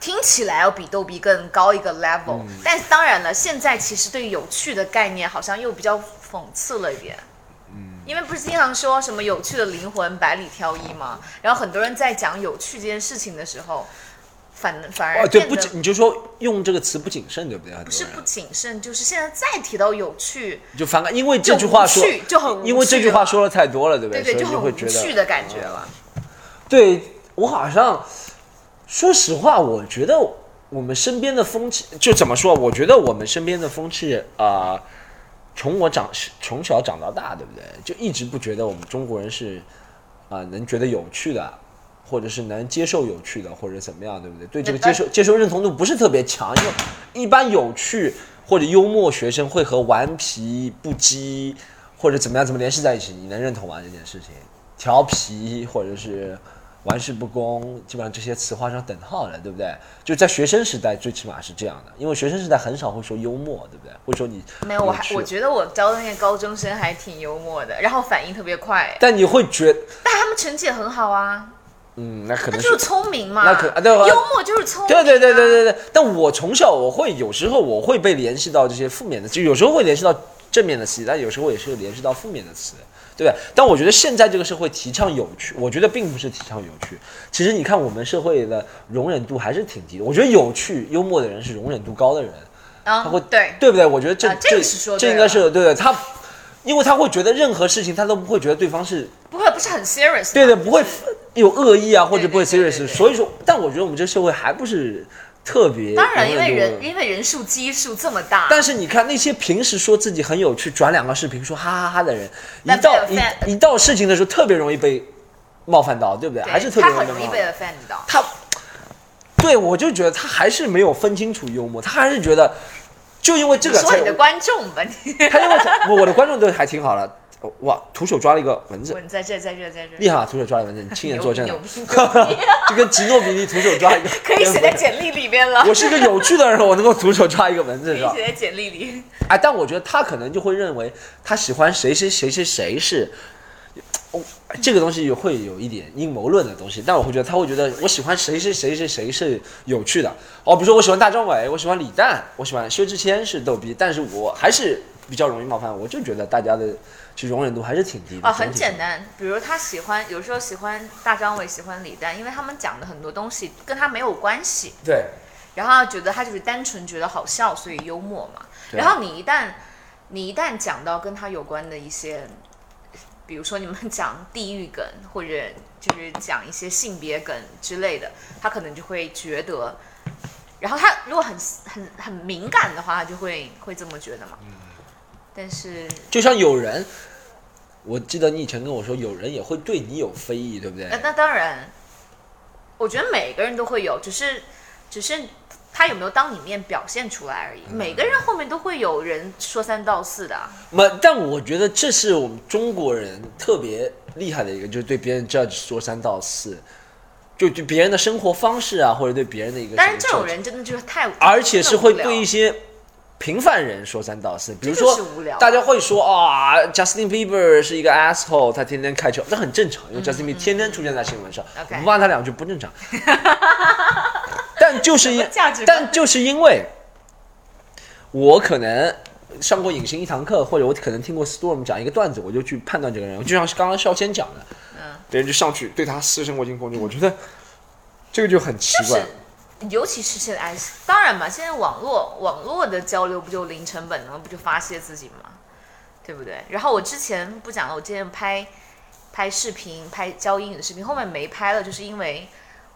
听起来要比逗比更高一个 level，、但是当然了，现在其实对有趣的概念好像又比较讽刺了一点。嗯，因为不是经常说什么有趣的灵魂百里挑一吗？然后很多人在讲有趣这件事情的时候，反反而哦，对，不谨，你就说用这个词不谨慎，对不对？不是不谨慎，就是现在再提到有趣，就反感，因为这句话说就就很因为这句话说的太多了，对不对就很无你会觉得趣的感觉了。对我好像，说实话，我觉得我们身边的风气，就怎么说？我觉得我们身边的风气啊、呃从我长从小长到大，对不对？就一直不觉得我们中国人是啊、能觉得有趣的，或者是能接受有趣的，或者怎么样，对不对？对这个接受接受认同度不是特别强，因为一般有趣或者幽默学生会和顽皮不羁或者怎么样怎么联系在一起？你能认同吗？这件事情，调皮或者是玩世不恭，基本上这些词画上等号了，对不对？就在学生时代，最起码是这样的，因为学生时代很少会说幽默，对不对？会说你没有，我还我觉得我教的那些高中生还挺幽默的，然后反应特别快，但你会觉但他们成绩也很好啊，嗯，那可能那就是聪明嘛。那可啊对幽默就是聪明、啊。对对对对对对，但我从小我会有时候我会被联系到这些负面的，就有时候会联系到正面的词，但有时候也是联系到负面的词，对不对？但我觉得现在这个社会提倡有趣，我觉得并不是提倡有趣。其实你看我们社会的容忍度还是挺低的。我觉得有趣、幽默的人是容忍度高的人，啊，他会对对不对？我觉得这、啊这是说这应该是对的。他因为他会觉得任何事情他都不会觉得对方是不会不是很 serious 对。对的，不会有恶意啊，或者不会 serious。所以说，但我觉得我们这个社会还不是特别当然，因为人因为人数基数这么大，但是你看那些平时说自己很有趣，转两个视频说哈哈哈的人，一到一一到事情的时候，特别容易被冒犯到，对不对？对还是特别容易被冒犯到。他，对我就觉得他还是没有分清楚幽默，他还是觉得就因为这个才说你的观众吧，你他因为我我的观众都还挺好了，哦哇，徒手抓了一个蚊子，蚊在这在这在这，厉害啊！徒手抓了蚊子，你亲眼作证 就跟吉诺比利徒手抓一个，可以写在简历里面了。我是一个有趣的人，我能够徒手抓一个蚊子，是吧？可以写在简历里。哎，但我觉得他可能就会认为他喜欢谁谁谁谁谁是，哦，这个东西会有一点阴谋论的东西。但我会觉得他会觉得我喜欢谁谁谁谁谁是有趣的。哦，比如说我喜欢大张伟，我喜欢李诞，我喜欢薛之谦是逗逼，但是我还是比较容易冒犯。我就觉得大家的其实容忍度还是挺低的。哦，很简单，比如他喜欢，有时候喜欢大张伟，喜欢李诞，因为他们讲的很多东西跟他没有关系，对，然后觉得他就是单纯觉得好笑，所以幽默嘛。对然后你一旦你一旦讲到跟他有关的一些，比如说你们 讲地域梗，或者就是讲一些性别梗之类的，他可能就会觉得，然后他如果很很很敏感的话，他就会会这么觉得嘛。但是就像有人，我记得你以前跟我说，有人也会对你有非议，对不对那？那当然，我觉得每个人都会有，只是只是他有没有当你面表现出来而已。每个人后面都会有人说三道四的啊。没，但我觉得这是我们中国人特别厉害的一个，就是对别人 judge 说三道四，就对别人的生活方式啊，或者对别人的一个。但是这种，人真的就是太，而且是会对一些平凡人说三道四，比如说大家会说啊，Justin Bieber 是一个 asshole，他天天开车，那很正常，因为 Justin Bieber 天天出现在新闻上，骂他两句不正常。但就是因但就是因为我可能上过隐形一堂课，或者我可能听过 Storm 讲一个段子，我就去判断这个人，就像是刚刚少先讲的，嗯，别人就上去对他私生活进行攻击，我觉得这个就很奇怪。尤其是现在，当然嘛，现在网络网络的交流不就零成本了吗？不就发泄自己嘛？对不对？然后我之前不讲了，我之前拍拍视频，拍教英语的视频，后面没拍了，就是因为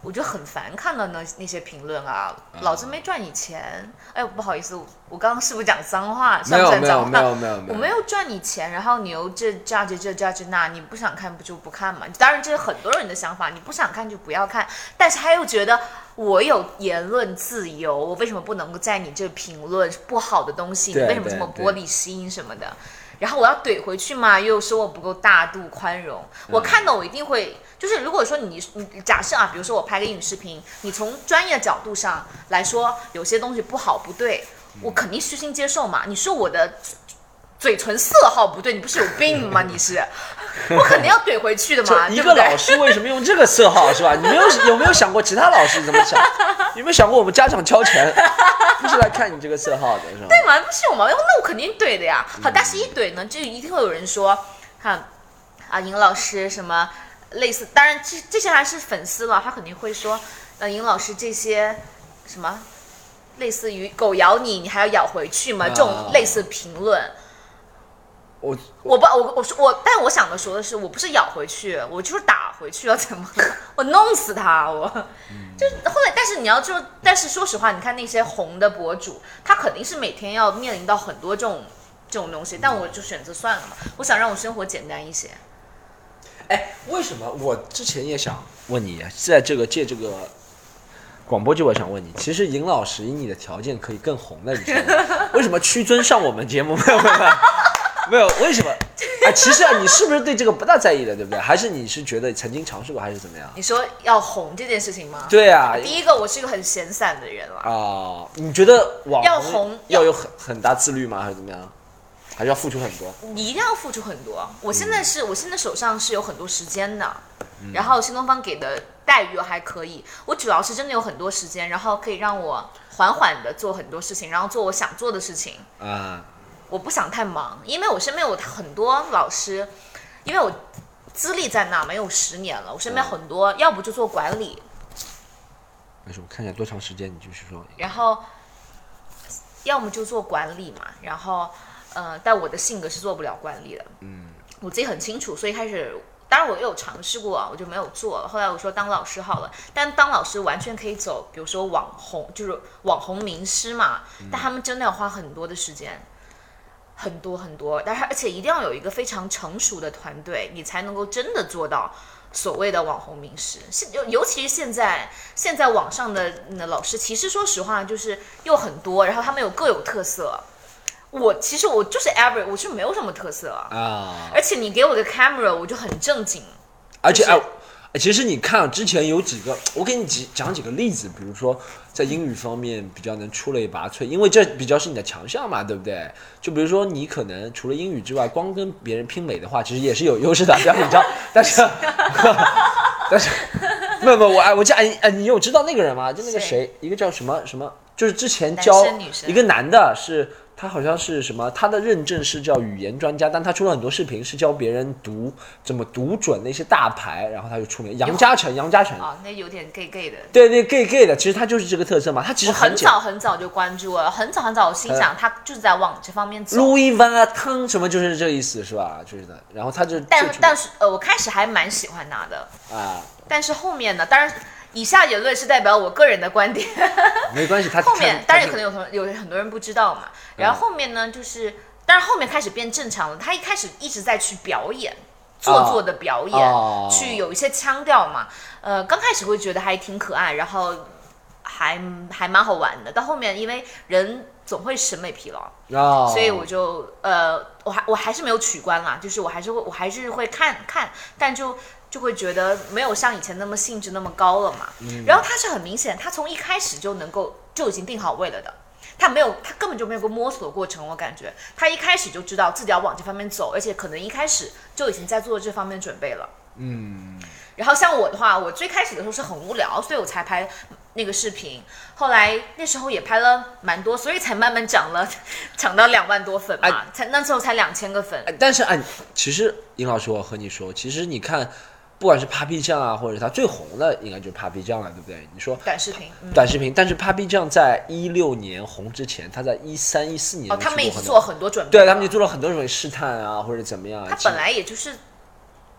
我就很烦看到那那些评论啊，老子没赚你钱，哎，不好意思，我刚刚是不是讲脏话？没有没有算不算脏话没有没有没有，我没有赚你钱，然后你又这 judge 这 judge 那，你不想看不就不看嘛？当然这是很多人的想法，你不想看就不要看，但是他又觉得我有言论自由，我为什么不能够在你这评论不好的东西？你为什么这么玻璃心什么的？然后我要怼回去嘛，又说我不够大度宽容。我嗯看到我一定会，就是如果说你你假设啊，比如说我拍个英语视频，你从专业角度上来说，有些东西不好不对，我肯定虚心接受嘛。你说我的嘴唇色号不对，你不是有病吗？你是，我肯定要怼回去的嘛，就一个老？师为什么用这个色号是吧？你没有有没有想过其他老师怎么想？有没有想过我们家长交钱不是来看你这个色号的是吧？对嘛，不是有嘛？那我肯定怼的呀。好，但是一怼呢，就一定会有人说，看啊，尹老师什么类似，当然这这些还是粉丝了，他肯定会说，呃，尹老师这些什么类似于狗咬你，你还要咬回去吗？这种类似评论。我我不，我我说我，但我想的说的是，我不是咬回去，我就是打回去，要怎么了？我弄死他，我。就后来，但是你要就，但是说实话，你看那些红的博主，他肯定是每天要面临到很多这种这种东西，但我就选择算了嘛，我想让我生活简单一些。哎，为什么我之前也想问你，在这个借这个广播剧，我想问你，其实尹老师以你的条件可以更红的，你知道吗？为什么屈尊上我们节目没有没有没有没有？为什么？哎，其实啊，你是不是对这个不大在意的，对不对？还是你是觉得曾经尝试过，还是怎么样？你说要红这件事情吗？对啊，第一个，我是一个很闲散的人了。啊，你觉得网要红要有很很大自律吗？还是怎么样？还是要付出很多？你一定要付出很多。我现在是我现在手上是有很多时间的，然后新东方给的待遇还可以。我主要是真的有很多时间，然后可以让我缓缓的做很多事情，然后做我想做的事情。啊，我不想太忙，因为我身边有很多老师，因为我资历在那没，有十年了。我身边很多，要不就做管理，没事，我看一下多长时间，你就是说。然后要么就做管理嘛，然后呃，但我的性格是做不了管理的，嗯，我自己很清楚，所以开始。当然，我也有尝试过，我就没有做了。后来我说当老师好了，但当老师完全可以走，比如说网红，就是网红名师嘛。但他们真的要花很多的时间，很多很多。但是而且一定要有一个非常成熟的团队，你才能够真的做到所谓的网红名师。现尤尤其是现在，现在网上的那老师，其实说实话就是又很多，然后他们有各有特色。我其实我就是 average，我是没有什么特色啊。而且你给我个 camera，我就很正经。而且就是哎，其实你看之前有几个，我给你几讲几个例子，比如说在英语方面比较能出类拔萃，因为这比较是你的强项嘛，对不对？就比如说你可能除了英语之外，光跟别人拼美的话，其实也是有优势的，不要紧张。但是，但是，没有没有，我哎，我记哎哎，你有知道那个人吗？就那个谁，一个叫什么什么，就是之前教一个男的是。他好像是什么？他的认证是叫语言专家，但他出了很多视频，是教别人读怎么读准那些大牌，然后他就出名。杨嘉诚，杨嘉诚，啊，那有点 gay gay 的。对对 gay gay 的，其实他就是这个特色嘛。他其实我很早很早就关注了，很早很早，我心想他就是在往这方面走。Louis Vuitton 什么就是这个意思是吧？就是的。然后他就但但是呃，我开始还蛮喜欢他的，啊，但是后面呢，当然。以下言论是代表我个人的观点，没关系，他后面当然可能能有同有很多人不知道嘛。然后后面呢，就是当然后面开始变正常了。他一开始一直在去表演，做作的表演，哦去有一些腔调嘛。呃，刚开始会觉得还挺可爱，然后还还蛮好玩的。到后面因为人总会审美疲劳，啊，所以我就呃，我还我还是没有取关啦，就是我还是会我还是会看看，但就就会觉得没有像以前那么兴致那么高了嘛。嗯然后他是很明显，他从一开始就能够就已经定好位了的。他没有，他根本就没有个摸索的过程，我感觉他一开始就知道自己要往这方面走，而且可能一开始就已经在做这方面准备了。嗯，然后像我的话，我最开始的时候是很无聊，所以我才拍那个视频。后来那时候也拍了蛮多，所以才慢慢涨了，涨到两万多粉嘛，哎才那时候才两千个粉。哎，但是哎，其实尹老师，我和你说，其实你看，不管是 Papi 酱啊，或者是他最红的，应该就是 Papi 酱了，对不对？你说短视频，嗯，短视频，但是 Papi 酱在一六年红之前，他在一三一四年哦，他们已经已经做很多准备，对他们就做了很多种试探啊，或者怎么样啊。他本来也就是，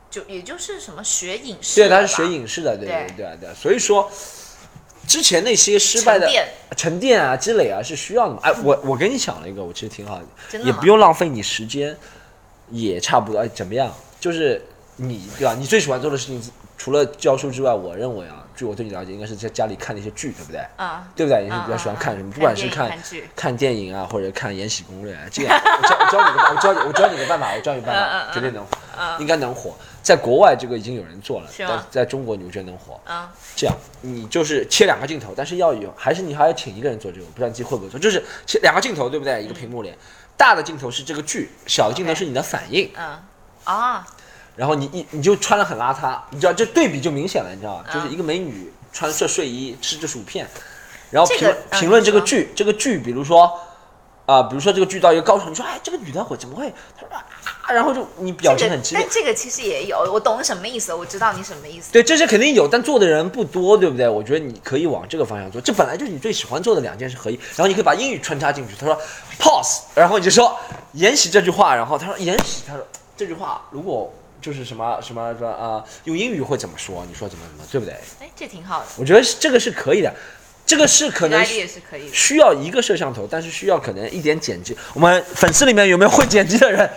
就也就是什么学影视对，他是学影视的，对对对对对，所以说之前那些失败的沉淀啊、积累啊是需要的嘛。哎，我我给你想了一个，我其实挺好的也不用浪费你时间，也差不多。哎，怎么样？就是你对吧？你最喜欢做的事情，除了教书之外，我认为啊，据我对你了解，应该是在家里看那些剧，对不对？啊，对不对？你是嗯比较喜欢看什么？不管是看看电影看剧看电影啊，或者看《延禧攻略》啊，这样我教我教你个办，我教你我教你个办法，我教你个办法，嗯绝对能火，应该能火。在国外这个已经有人做了，但在在中国你觉得能火？啊，这样，你就是切两个镜头，但是要有，还是你还要请一个人做这个，我不知道你自己会不会做，就是切两个镜头，对不对？一个屏幕里，大的镜头是这个剧，小的镜头是你的反应，嗯，啊，然后你一你就穿的很邋遢，你知道这对比就明显了，你知道吗？嗯就是一个美女穿着睡衣吃着薯片，然后评评论这个剧，这个剧，比如说。啊、比如说这个剧到一个高潮，你说哎，这个女的我怎么会？她说啊，然后就你表情很激烈但，这个其实也有，我懂什么意思，我知道你什么意思。对，这些肯定有，但做的人不多，对不对？我觉得你可以往这个方向做，这本来就是你最喜欢做的两件事合一，然后你可以把英语穿插进去。他说 pause，然后你就说延禧这句话，然后他说延禧，他说这句话如果就是什么什么什么啊、用英语会怎么说？你说怎么怎么，对不对？哎，这挺好的，我觉得是这个是可以的，这个是可能这个 idea 也是可以。需要一个摄像头，但是需要可能一点剪辑。我们粉丝里面有没有会剪辑的人？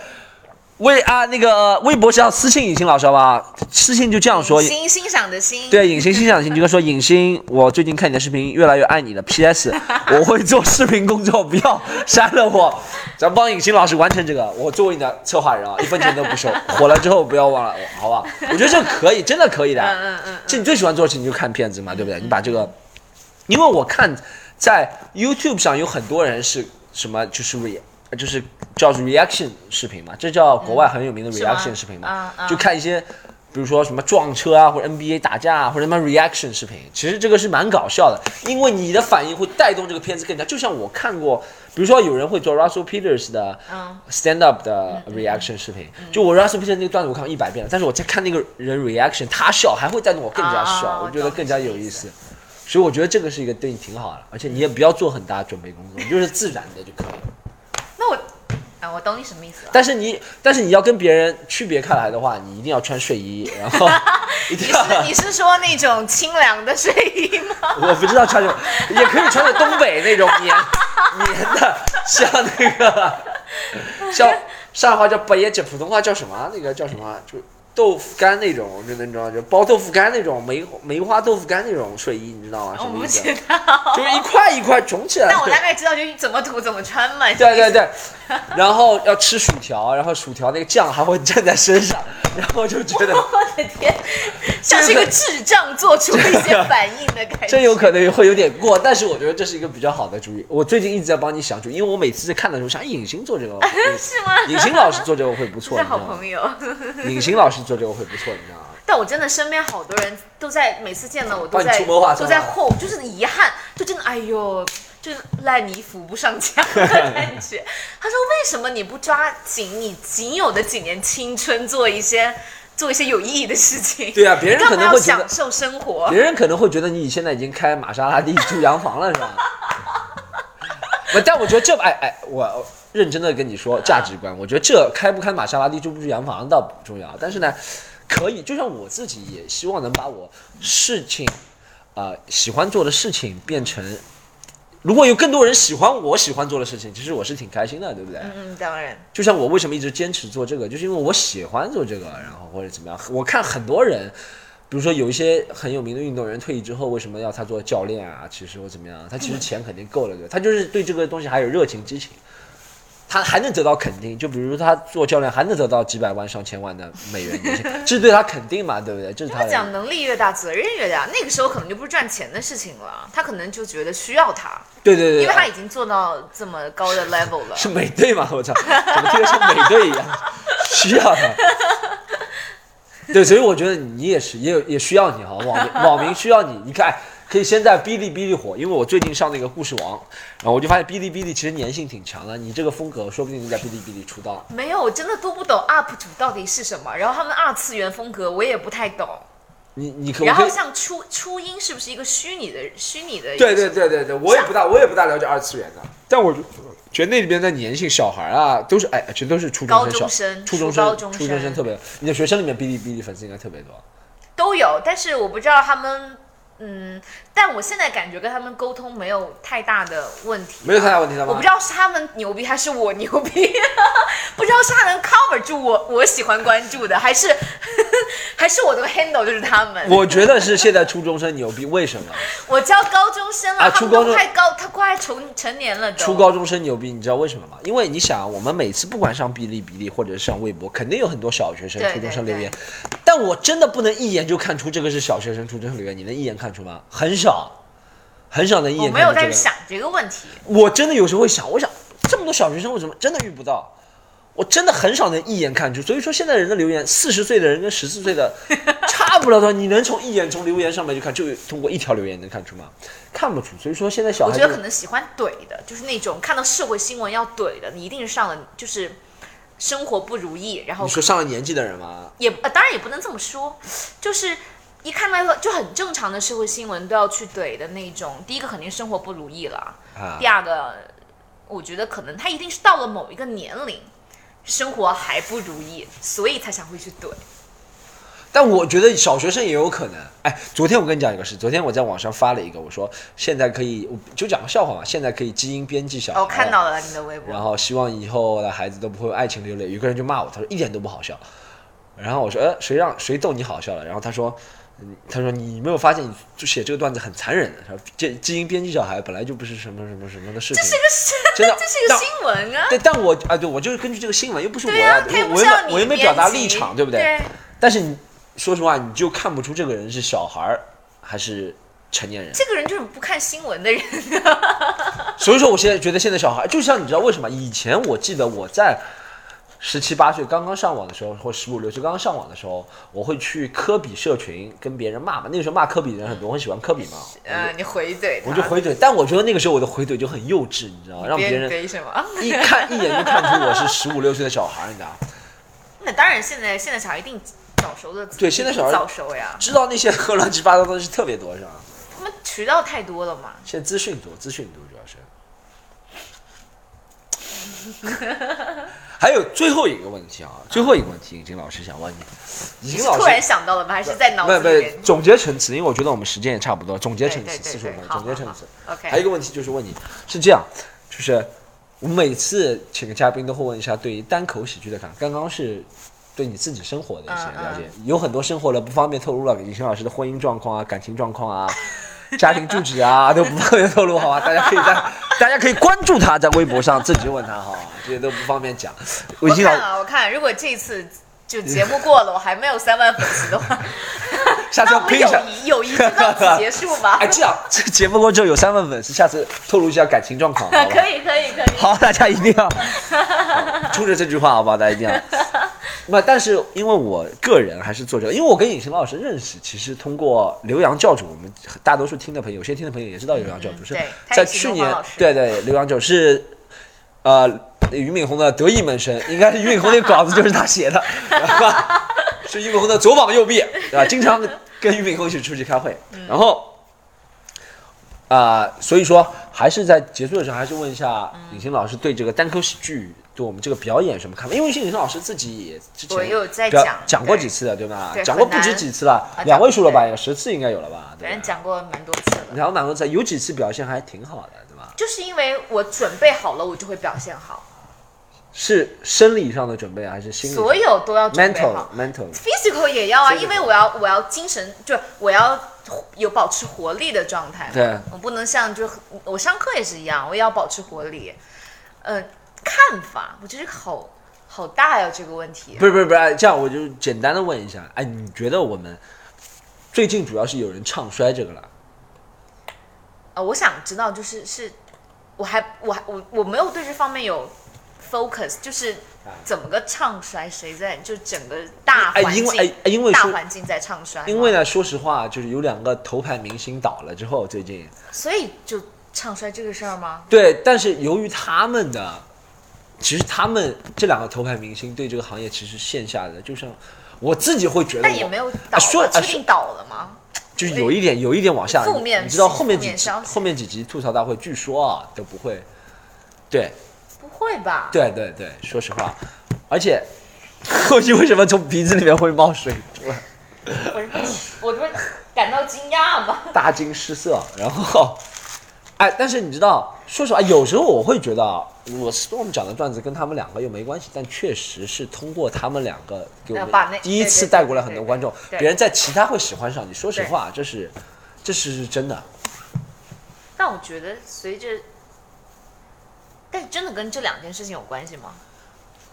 微啊那个微博上私信尹星老师好吧？私信就这样说。欣欣赏的欣。对，尹星欣赏的欣，就跟说尹星，我最近看你的视频越来越爱你了。P.S. 我会做视频工作，不要 删了我。咱帮尹星老师完成这个，我作为你的策划人啊，一分钱都不收。火了之后不要忘了我，好吧？我觉得这可以，真的可以的。嗯嗯嗯。这你最喜欢做的事情就看片子嘛，对不对？你把这个，因为我看在 YouTube 上有很多人是什么，就是 re，就是叫 reaction 视频嘛，这叫国外很有名的 reaction 视频嘛就看一些。比如说什么撞车啊，或者 NBA 打架啊，或者什么 reaction 视频，其实这个是蛮搞笑的，因为你的反应会带动这个片子更加。就像我看过，比如说有人会做 Russell Peters 的嗯 stand up 的 reaction 视频，就我 Russell Peters 那个段子我看了一百遍了，但是我在看那个人 reaction，他笑还会带动我更加笑，啊我觉得更加有意懂思。所以我觉得这个是一个对你挺好的，而且你也不要做很大准备工作，你就是自然的就可以了。那我，啊，我懂你什么意思了。但是你，但是你要跟别人区别开来的话，你一定要穿睡衣，然后 你。是你是说那种清凉的睡衣吗？我不知道穿什么，也可以穿的东北那种棉棉的，像那个，像上海话叫白叶鸡，普通话叫什么？那个叫什么？就豆腐干那种，就那种就包豆腐干那种梅梅花豆腐干那种睡衣，你知道吗？什我不么意思？知道。就是一块一块肿起来。但我大概知道，就怎么涂怎么穿嘛。对对对，然后要吃薯条，然后薯条那个酱还会蘸在身上，然后就觉得 我的天，像是一个智障做出一些反应的感觉。这有可能会有点过，但是我觉得这是一个比较好的主意。我最近一直在帮你想主意，因为我每次在看的时候想，哎尹星做这个，是吗？尹星老师做这个会不错，是？好朋友。尹星老师做这个会不错，你知道吗？但我真的身边好多人都在，每次见到我都在都在后，就是遗憾，就真的哎呦，就是烂泥扶不上墙的感觉。他说为什么你不抓紧你仅有的几年青春，做一些做一些有意义的事情？对啊别人可能会享受生活。别人可能会觉得你现在已经开玛莎拉蒂住洋房了，是吧？但我觉得这哎哎，我认真的跟你说价值观，我觉得这开不开玛莎拉蒂住不住洋房倒不重要，但是呢，可以，就像我自己也希望能把我事情，呃，喜欢做的事情变成，如果有更多人喜欢我喜欢做的事情，其实我是挺开心的，对不对？嗯嗯，当然，就像我为什么一直坚持做这个，就是因为我喜欢做这个，然后或者怎么样。我看很多人，比如说有一些很有名的运动员退役之后，为什么要他做教练啊？其实或怎么样，他其实钱肯定够了的，他就是对这个东西还有热情激情，他还能得到肯定。就比如他做教练还能得到几百万上千万的美元年薪，这是对他肯定嘛，对不对？这是他讲能力越大，责任越大。那个时候可能就不是赚钱的事情了，他可能就觉得需要他，对对对，因为他已经做到这么高的 level 了。是美队嘛？我操，怎么听着像美队一样？需要他。对，所以我觉得你也是，也有也需要你哈，网网民需要你。你看，可以先在哔哩哔哩火，因为我最近上那个故事王，然后我就发现哔哩哔哩其实粘性挺强的。你这个风格，说不定能在哔哩哔哩出道。没有，我真的都不懂 UP 主到底是什么，然后他们二次元风格我也不太懂。你你可我然后，像初初音是不是一个虚拟的虚拟的？对对。对对对，我也不大我也不大了解二次元的，但我觉得那里边的粘性，小孩啊都是哎，其实都是初中生、小中生初中生、初高中生特别。你的学生里面哔哩哔哩粉丝应该特别多。都有，但是我不知道他们，嗯，但我现在感觉跟他们沟通没有太大的问题，没有太大问题的吗？我不知道是他们牛逼还是我牛逼，不知道是他能 cover 住我我喜欢关注的，还是 还是我的 handle 就是他们。我觉得是现在初中生牛逼，为什么？我教高中生了，初高中快高，他快成成年了都。初高中生牛逼，你知道为什么吗？因为你想，我们每次不管上哔哩哔哩或者是上微博，肯定有很多小学生、初中生留言，但我真的不能一眼就看出这个是小学生、初中生留言，你能一眼看出吗？很少，很少能一眼看出这个。没有在想这个问题，我真的有时候会想，我想这么多小学生为什么真的遇不到？我真的很少能一眼看出。所以说，现在人的留言，四十岁的人跟十四岁的 差不了多少，你能从一眼从留言上面就看，就通过一条留言能看出吗？看不出。所以说，现在小孩我觉得可能喜欢怼的，就是那种看到社会新闻要怼的，你一定是上了就是生活不如意，然后你说上了年纪的人吗？也呃，当然也不能这么说，就是一看到一个就很正常的社会新闻都要去怼的那种。第一个肯定生活不如意了，啊第，二个我觉得可能他一定是到了某一个年龄，生活还不如意，所以才想会去怼。但我觉得小学生也有可能。哎，昨天我跟你讲一个事，昨天我在网上发了一个，我说现在可以，我就讲个笑话嘛，现在可以基因编辑小孩。哦，看到了你的微博。然后希望以后的孩子都不会爱情流泪。有个人就骂我，他说一点都不好笑。然后我说，呃，谁让谁逗你好笑了？然后他说，嗯他说你没有发现你就写这个段子很残忍的？他说这基因编辑小孩本来就不是什么什么什么的事情。这是个，真的这是个新闻啊。对，但我啊，对我就是根据这个新闻，又不是我对要，啊，我我又没我又没表达立场，对不对？对，但是你说实话，你就看不出这个人是小孩儿还是成年人。这个人就是不看新闻的人。所以说，我现在觉得现在小孩，就像你知道为什么？以前我记得我在十七八岁刚刚上网的时候，或十五六岁刚刚上网的时候，我会去科比社群跟别人骂嘛。那个时候骂科比的人很多，我很喜欢科比嘛。呃，你回怼，我就回怼，但我觉得那个时候我的回怼就很幼稚，你知道吗？让别人怼什么？一看一眼就看出我是十五六岁的小孩，你知道吗？那当然，现在现在小孩一定早熟的，对现在小孩早熟呀，知道那些和 乱七八糟的东西特别多，是吧？他们渠道太多了嘛。现在资讯多，资讯多主要是。还有最后一个问题啊，最后一个问题，尹金老师想问你，尹金老突然。想到了吗？还是在脑不不子里面？总结陈词，因为我觉得我们时间也差不多，总结陈词四十五分钟，总结陈词。，OK 还有一个问题就是问你，是这样，就是我每次请个嘉宾都会问一下对于单口喜剧的看法。刚刚是对你自己生活的一些嗯嗯了解，有很多生活的不方便透露了，尹星老师的婚姻状况啊、感情状况啊、家庭住址啊 都不方便透露，好吧？大家可以在大家可以关注他，在微博上自己问他哈，这些都不方便讲。我看了，我看，如果这次就节目过了，我还没有三万粉丝的话，下次那我们友可以想。谊友谊就到此结束吧哎，。这样这个节目过之后有三万粉丝，下次透露一下感情状况，好吧？可以可以可以。好，大家一定要好 冲着这句话，好不好？大家一定要。那但是因为我个人还是做这个，因为我跟尹晴老师认识，其实通过刘洋教主，我们大多数听的朋友，有些听的朋友也知道刘洋教主、是在去年对对，刘洋教主是呃俞敏洪的得意门生，应该是俞敏洪那稿子就是他写的，对吧？是俞敏洪的左膀右臂，对吧？经常跟俞敏洪一起出去开会，嗯然后。啊、所以说还是在结束的时候，还是问一下嗯尹星老师对这个单口喜剧对我们这个表演什么看法？因为尹星老师自己也之前我有在讲讲过几次的，对吧？对讲过不止几次了啊，两位数了吧？有十次应该有了吧？反正讲过蛮多次了，然后蛮多次，有几次表现还挺好的，对吧？就是因为我准备好了，我就会表现好，是生理上的准备还是心理？所有都要准备好。mental physical 也要啊，因为我要我要精神，就我要有保持活力的状态。对我不能像就我上课也是一样，我也要保持活力。呃，看法，我觉得好好大呀这个问题。不是不是不是，这样我就简单的问一下，哎，你觉得我们最近主要是有人唱衰这个了？呃，我想知道就是是，我还我还我我没有对这方面有 focus，就是怎么个唱衰，谁在就整个大哎环境，因为哎哎因为大环境在唱衰，因为呢，说实话，就是有两个头牌明星倒了之后，最近所以就唱衰这个事儿吗？对，但是由于他们的，其实他们这两个头牌明星对这个行业其实线下的，就像我自己会觉得，但也没有倒，啊说啊确定倒了吗？就是有一点有一点往下，负面你知道后面几集面后面几集吐槽大会，据说啊都不会，对不会吧？对对对，说实话，而且 后期为什么从鼻子里面会冒水出来？我是我这不是感到惊讶吗？大惊失色，然后，哎，但是你知道，说实话，有时候我会觉得啊，我 Storm 讲的段子跟他们两个又没关系，但确实是通过他们两个给我们第一次带过来很多观众，别人在其他会喜欢上你。说实话，这是这是真的。但我觉得随着，但是真的跟这两件事情有关系吗？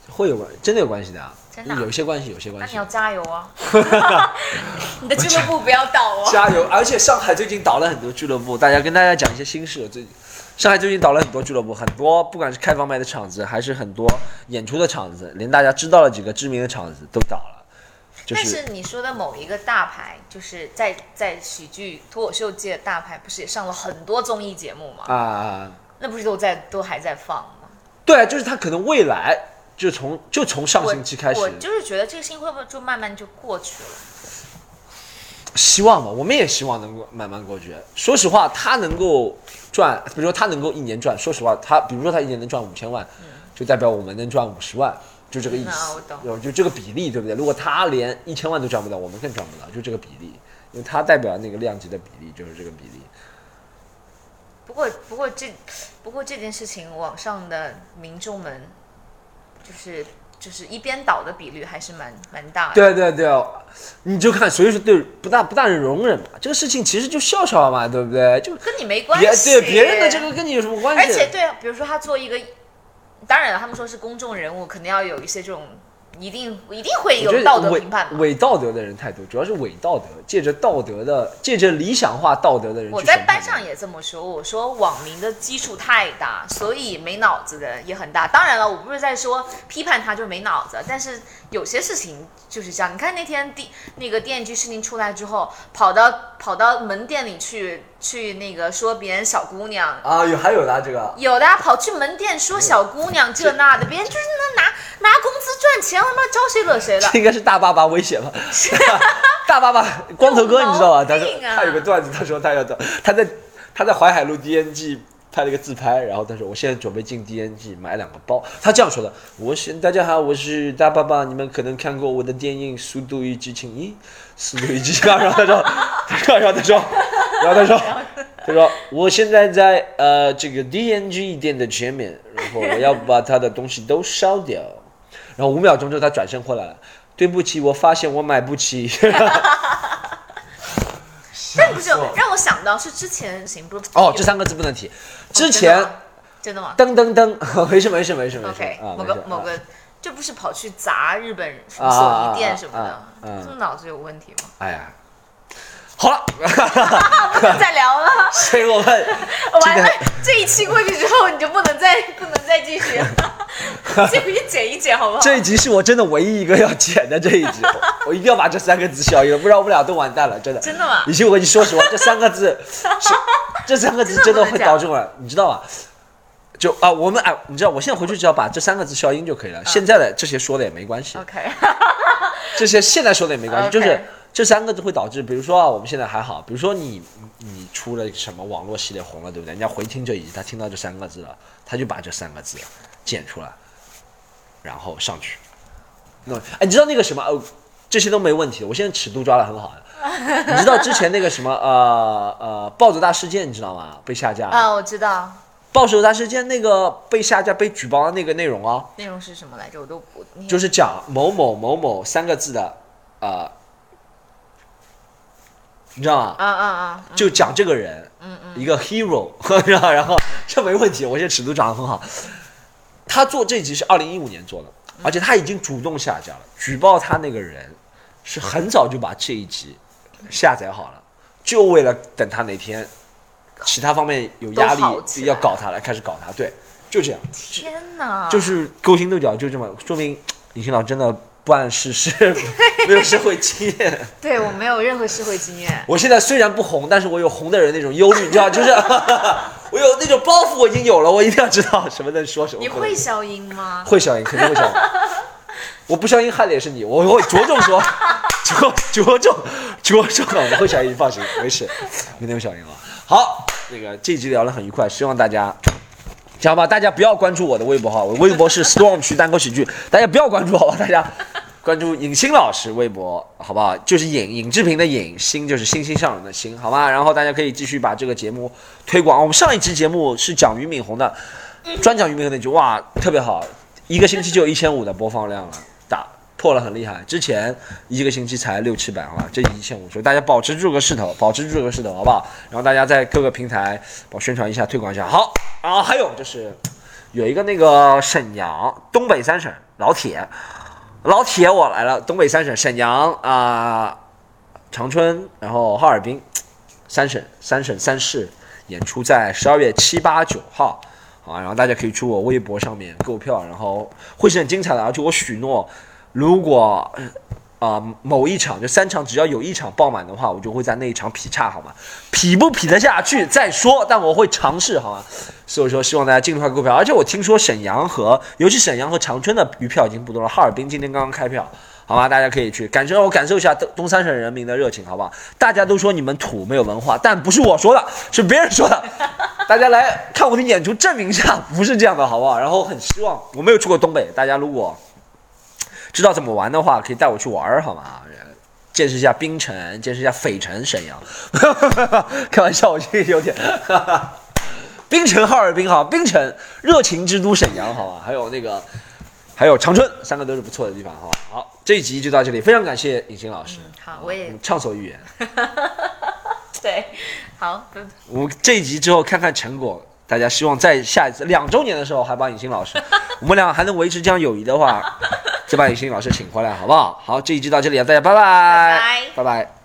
会有关，真的有关系的啊，真的啊有些关系，有些关系那你要。加油啊！你的俱乐部不要倒哦。加油！而且上海最近倒了很多俱乐部，大家跟大家讲一些心事。最上海最近倒了很多俱乐部，很多不管是开放麦的场子，还是很多演出的场子，连大家知道了几个知名的场子都倒了。就但是你说的某一个大牌，就是在在喜剧脱口秀界的大牌，不是也上了很多综艺节目吗？啊，那不是都在都还在放吗？对啊，就是他可能未来就从就从上我星期开始我，就是觉得这个事情会不会就慢慢就过去了？希望吧，我们也希望能够慢慢过去。说实话，他能够赚，比如说他能够一年赚，说实话，他比如说他一年能赚五千万，就代表我们能赚五十万，就这个意那思我懂。有就这个比例，对不对？如果他连一千万都赚不到，我们更赚不到，就这个比例，因为他代表那个量级的比例就是这个比例。不过不过这不过这件事情，网上的民众们就是就是一边倒的比率还是蛮蛮大的。对对对，你就看，所以说对不大不大的容忍嘛，这个事情其实就笑笑嘛，对不对？就跟你没关别系。对别人的这个跟你有什么关系？而且对，比如说他做一个，当然了，他们说是公众人物，肯定要有一些这种，一定一定会有道德评判嘛。伪道德的人太多，主要是伪道德，借着道德的，借着理想化道德的人我在班上也这么说，我说网民的基数太大，所以没脑子的人也很大。当然了，我不是在说批判他就没脑子，但是有些事情就是这样。你看那天第那个电锯事情出来之后，跑到跑到门店里去去那个说别人小姑娘，啊，有还有的这个，有的啊跑去门店说小姑娘这那的，别人就是那拿拿工资赚钱，他妈招谁惹谁了这？应该是大爸爸威胁吧？大爸爸光头哥，你知道吧？他说他有个段子，他说他要他在他在淮海路 DNG 拍了一个自拍，然后他说我现在准备进 DNG 买两个包，他这样说的。我是大家好，我是大爸爸，你们可能看过我的电影《速度与激情一》，《速度与激情二》，然后他说，他说，然后他说，然后他说。他说：“我现在在呃这个 DNG 店的前面，然后我要把他的东西都烧掉。然后五秒钟之后，他转身回来了。对不起，我发现我买不起。但不是让我想到是之前行不哦，这三个字不能提。之真的前吗真的吗噔噔噔，没事没事没事没事啊，某个某个，这不是跑去砸日本什啊么索啊尼店什么的啊啊啊，这脑子有问题吗？哎呀，好了，不能再聊了，所以我们 完了天，这一期过去之后，你就不能再不能再继续了，这回去剪一剪好不好？这一集是我真的唯一一个要剪的这一集，我一定要把这三个字消音了，不然我们俩都完蛋了，真的。真的吗以及我跟你说实话，这三个字是这三个字真的会导致我，你知道吗？就啊，我们哎，你知道，我现在回去只要把这三个字消音就可以了。现在的这些说的也没关系，OK，这些现在说的也没关系，就是这三个字会导致，比如说啊，我们现在还好，比如说你你出了什么网络系列红了，对不对？人家回听这一集，他听到这三个字了，他就把这三个字剪出来，然后上去。那哎，你知道那个什么？哦，这些都没问题，我现在尺度抓的很好的。你知道之前那个什么呃呃暴走大事件，你知道吗？被下架。啊，我知道暴走大事件那个被下架、被举报的那个内容啊，内容是什么来着，我都不就是讲某某某某三个字的，呃，你知道吗？啊啊啊，就讲这个人，嗯嗯，一个 hero，然后然后这没问题，我现在尺度掌握很好。他做这集是二零一五年做的，而且他已经主动下架了。举报他那个人是很早就把这一集下载好了，就为了等他哪天其他方面有压力要搞他来，开始搞他。对，就这样，天哪，就是勾心斗角，就这么说明李欣老真的不谙世事，没有社会经验。对我没有任何社会经验，我现在虽然不红，但是我有红的人那种忧虑，你知道，就是 我有那种包袱，我已经有了，我一定要知道什么能说什么。你会消音吗？会消音，肯定会消音。我不消音害的也是你，我会着重说，着着重着重，我会消音，放心，没事，明天会消音啊。好，这个这集聊得很愉快，希望大家。知道吧？大家不要关注我的微博哈，我微博是 storm 区单口喜剧，大家不要关注好吧？大家关注尹欣老师微博好不好？就是尹尹志平的尹，欣就是欣欣向荣的欣，好吗？然后大家可以继续把这个节目推广。我们上一期节目是讲俞敏洪的，专讲俞敏洪那句，哇，特别好，一个星期就有一千五的播放量了，打破了很厉害。之前一个星期才六七百，好吧，这一千五，所以大家保持住个势头，保持住个势头，好不好？然后大家在各个平台我宣传一下，推广一下。好，然后还有就是有一个那个沈阳东北三省老铁，老铁我来了，东北三省沈阳啊、长春，然后哈尔滨，三省三省三市演出在十二月七八九号。啊，然后大家可以去我微博上面购票，然后会是很精彩的。而且我许诺，如果啊、某一场就三场，只要有一场爆满的话，我就会在那一场劈叉，好吗？劈不劈得下去再说，但我会尝试，好吗？所以说，希望大家尽快购票。而且我听说沈阳和尤其沈阳和长春的余票已经不多了，哈尔滨今天刚刚开票。好吗？大家可以去感受，让我感受一下东东三省人民的热情，好不好？大家都说你们土没有文化，但不是我说的，是别人说的。大家来看我的演出，证明一下不是这样的，好不好？然后很希望我没有去过东北，大家如果知道怎么玩的话，可以带我去玩儿好吗？见识一下冰城，见识一下匪城沈阳。开玩笑，我这个有点。冰城哈尔滨哈，冰城热情之都沈阳好吧，还有那个还有长春，三个都是不错的地方好吧。好，这一集就到这里，非常感谢尹欣老师，好，我也们畅所欲言。对，好，不我们这一集之后看看成果，大家希望在下一次两周年的时候还把尹欣老师，我们俩还能维持这样友谊的话，再把尹欣老师请回来，好不好？好，这一集到这里，大家拜拜，拜拜拜。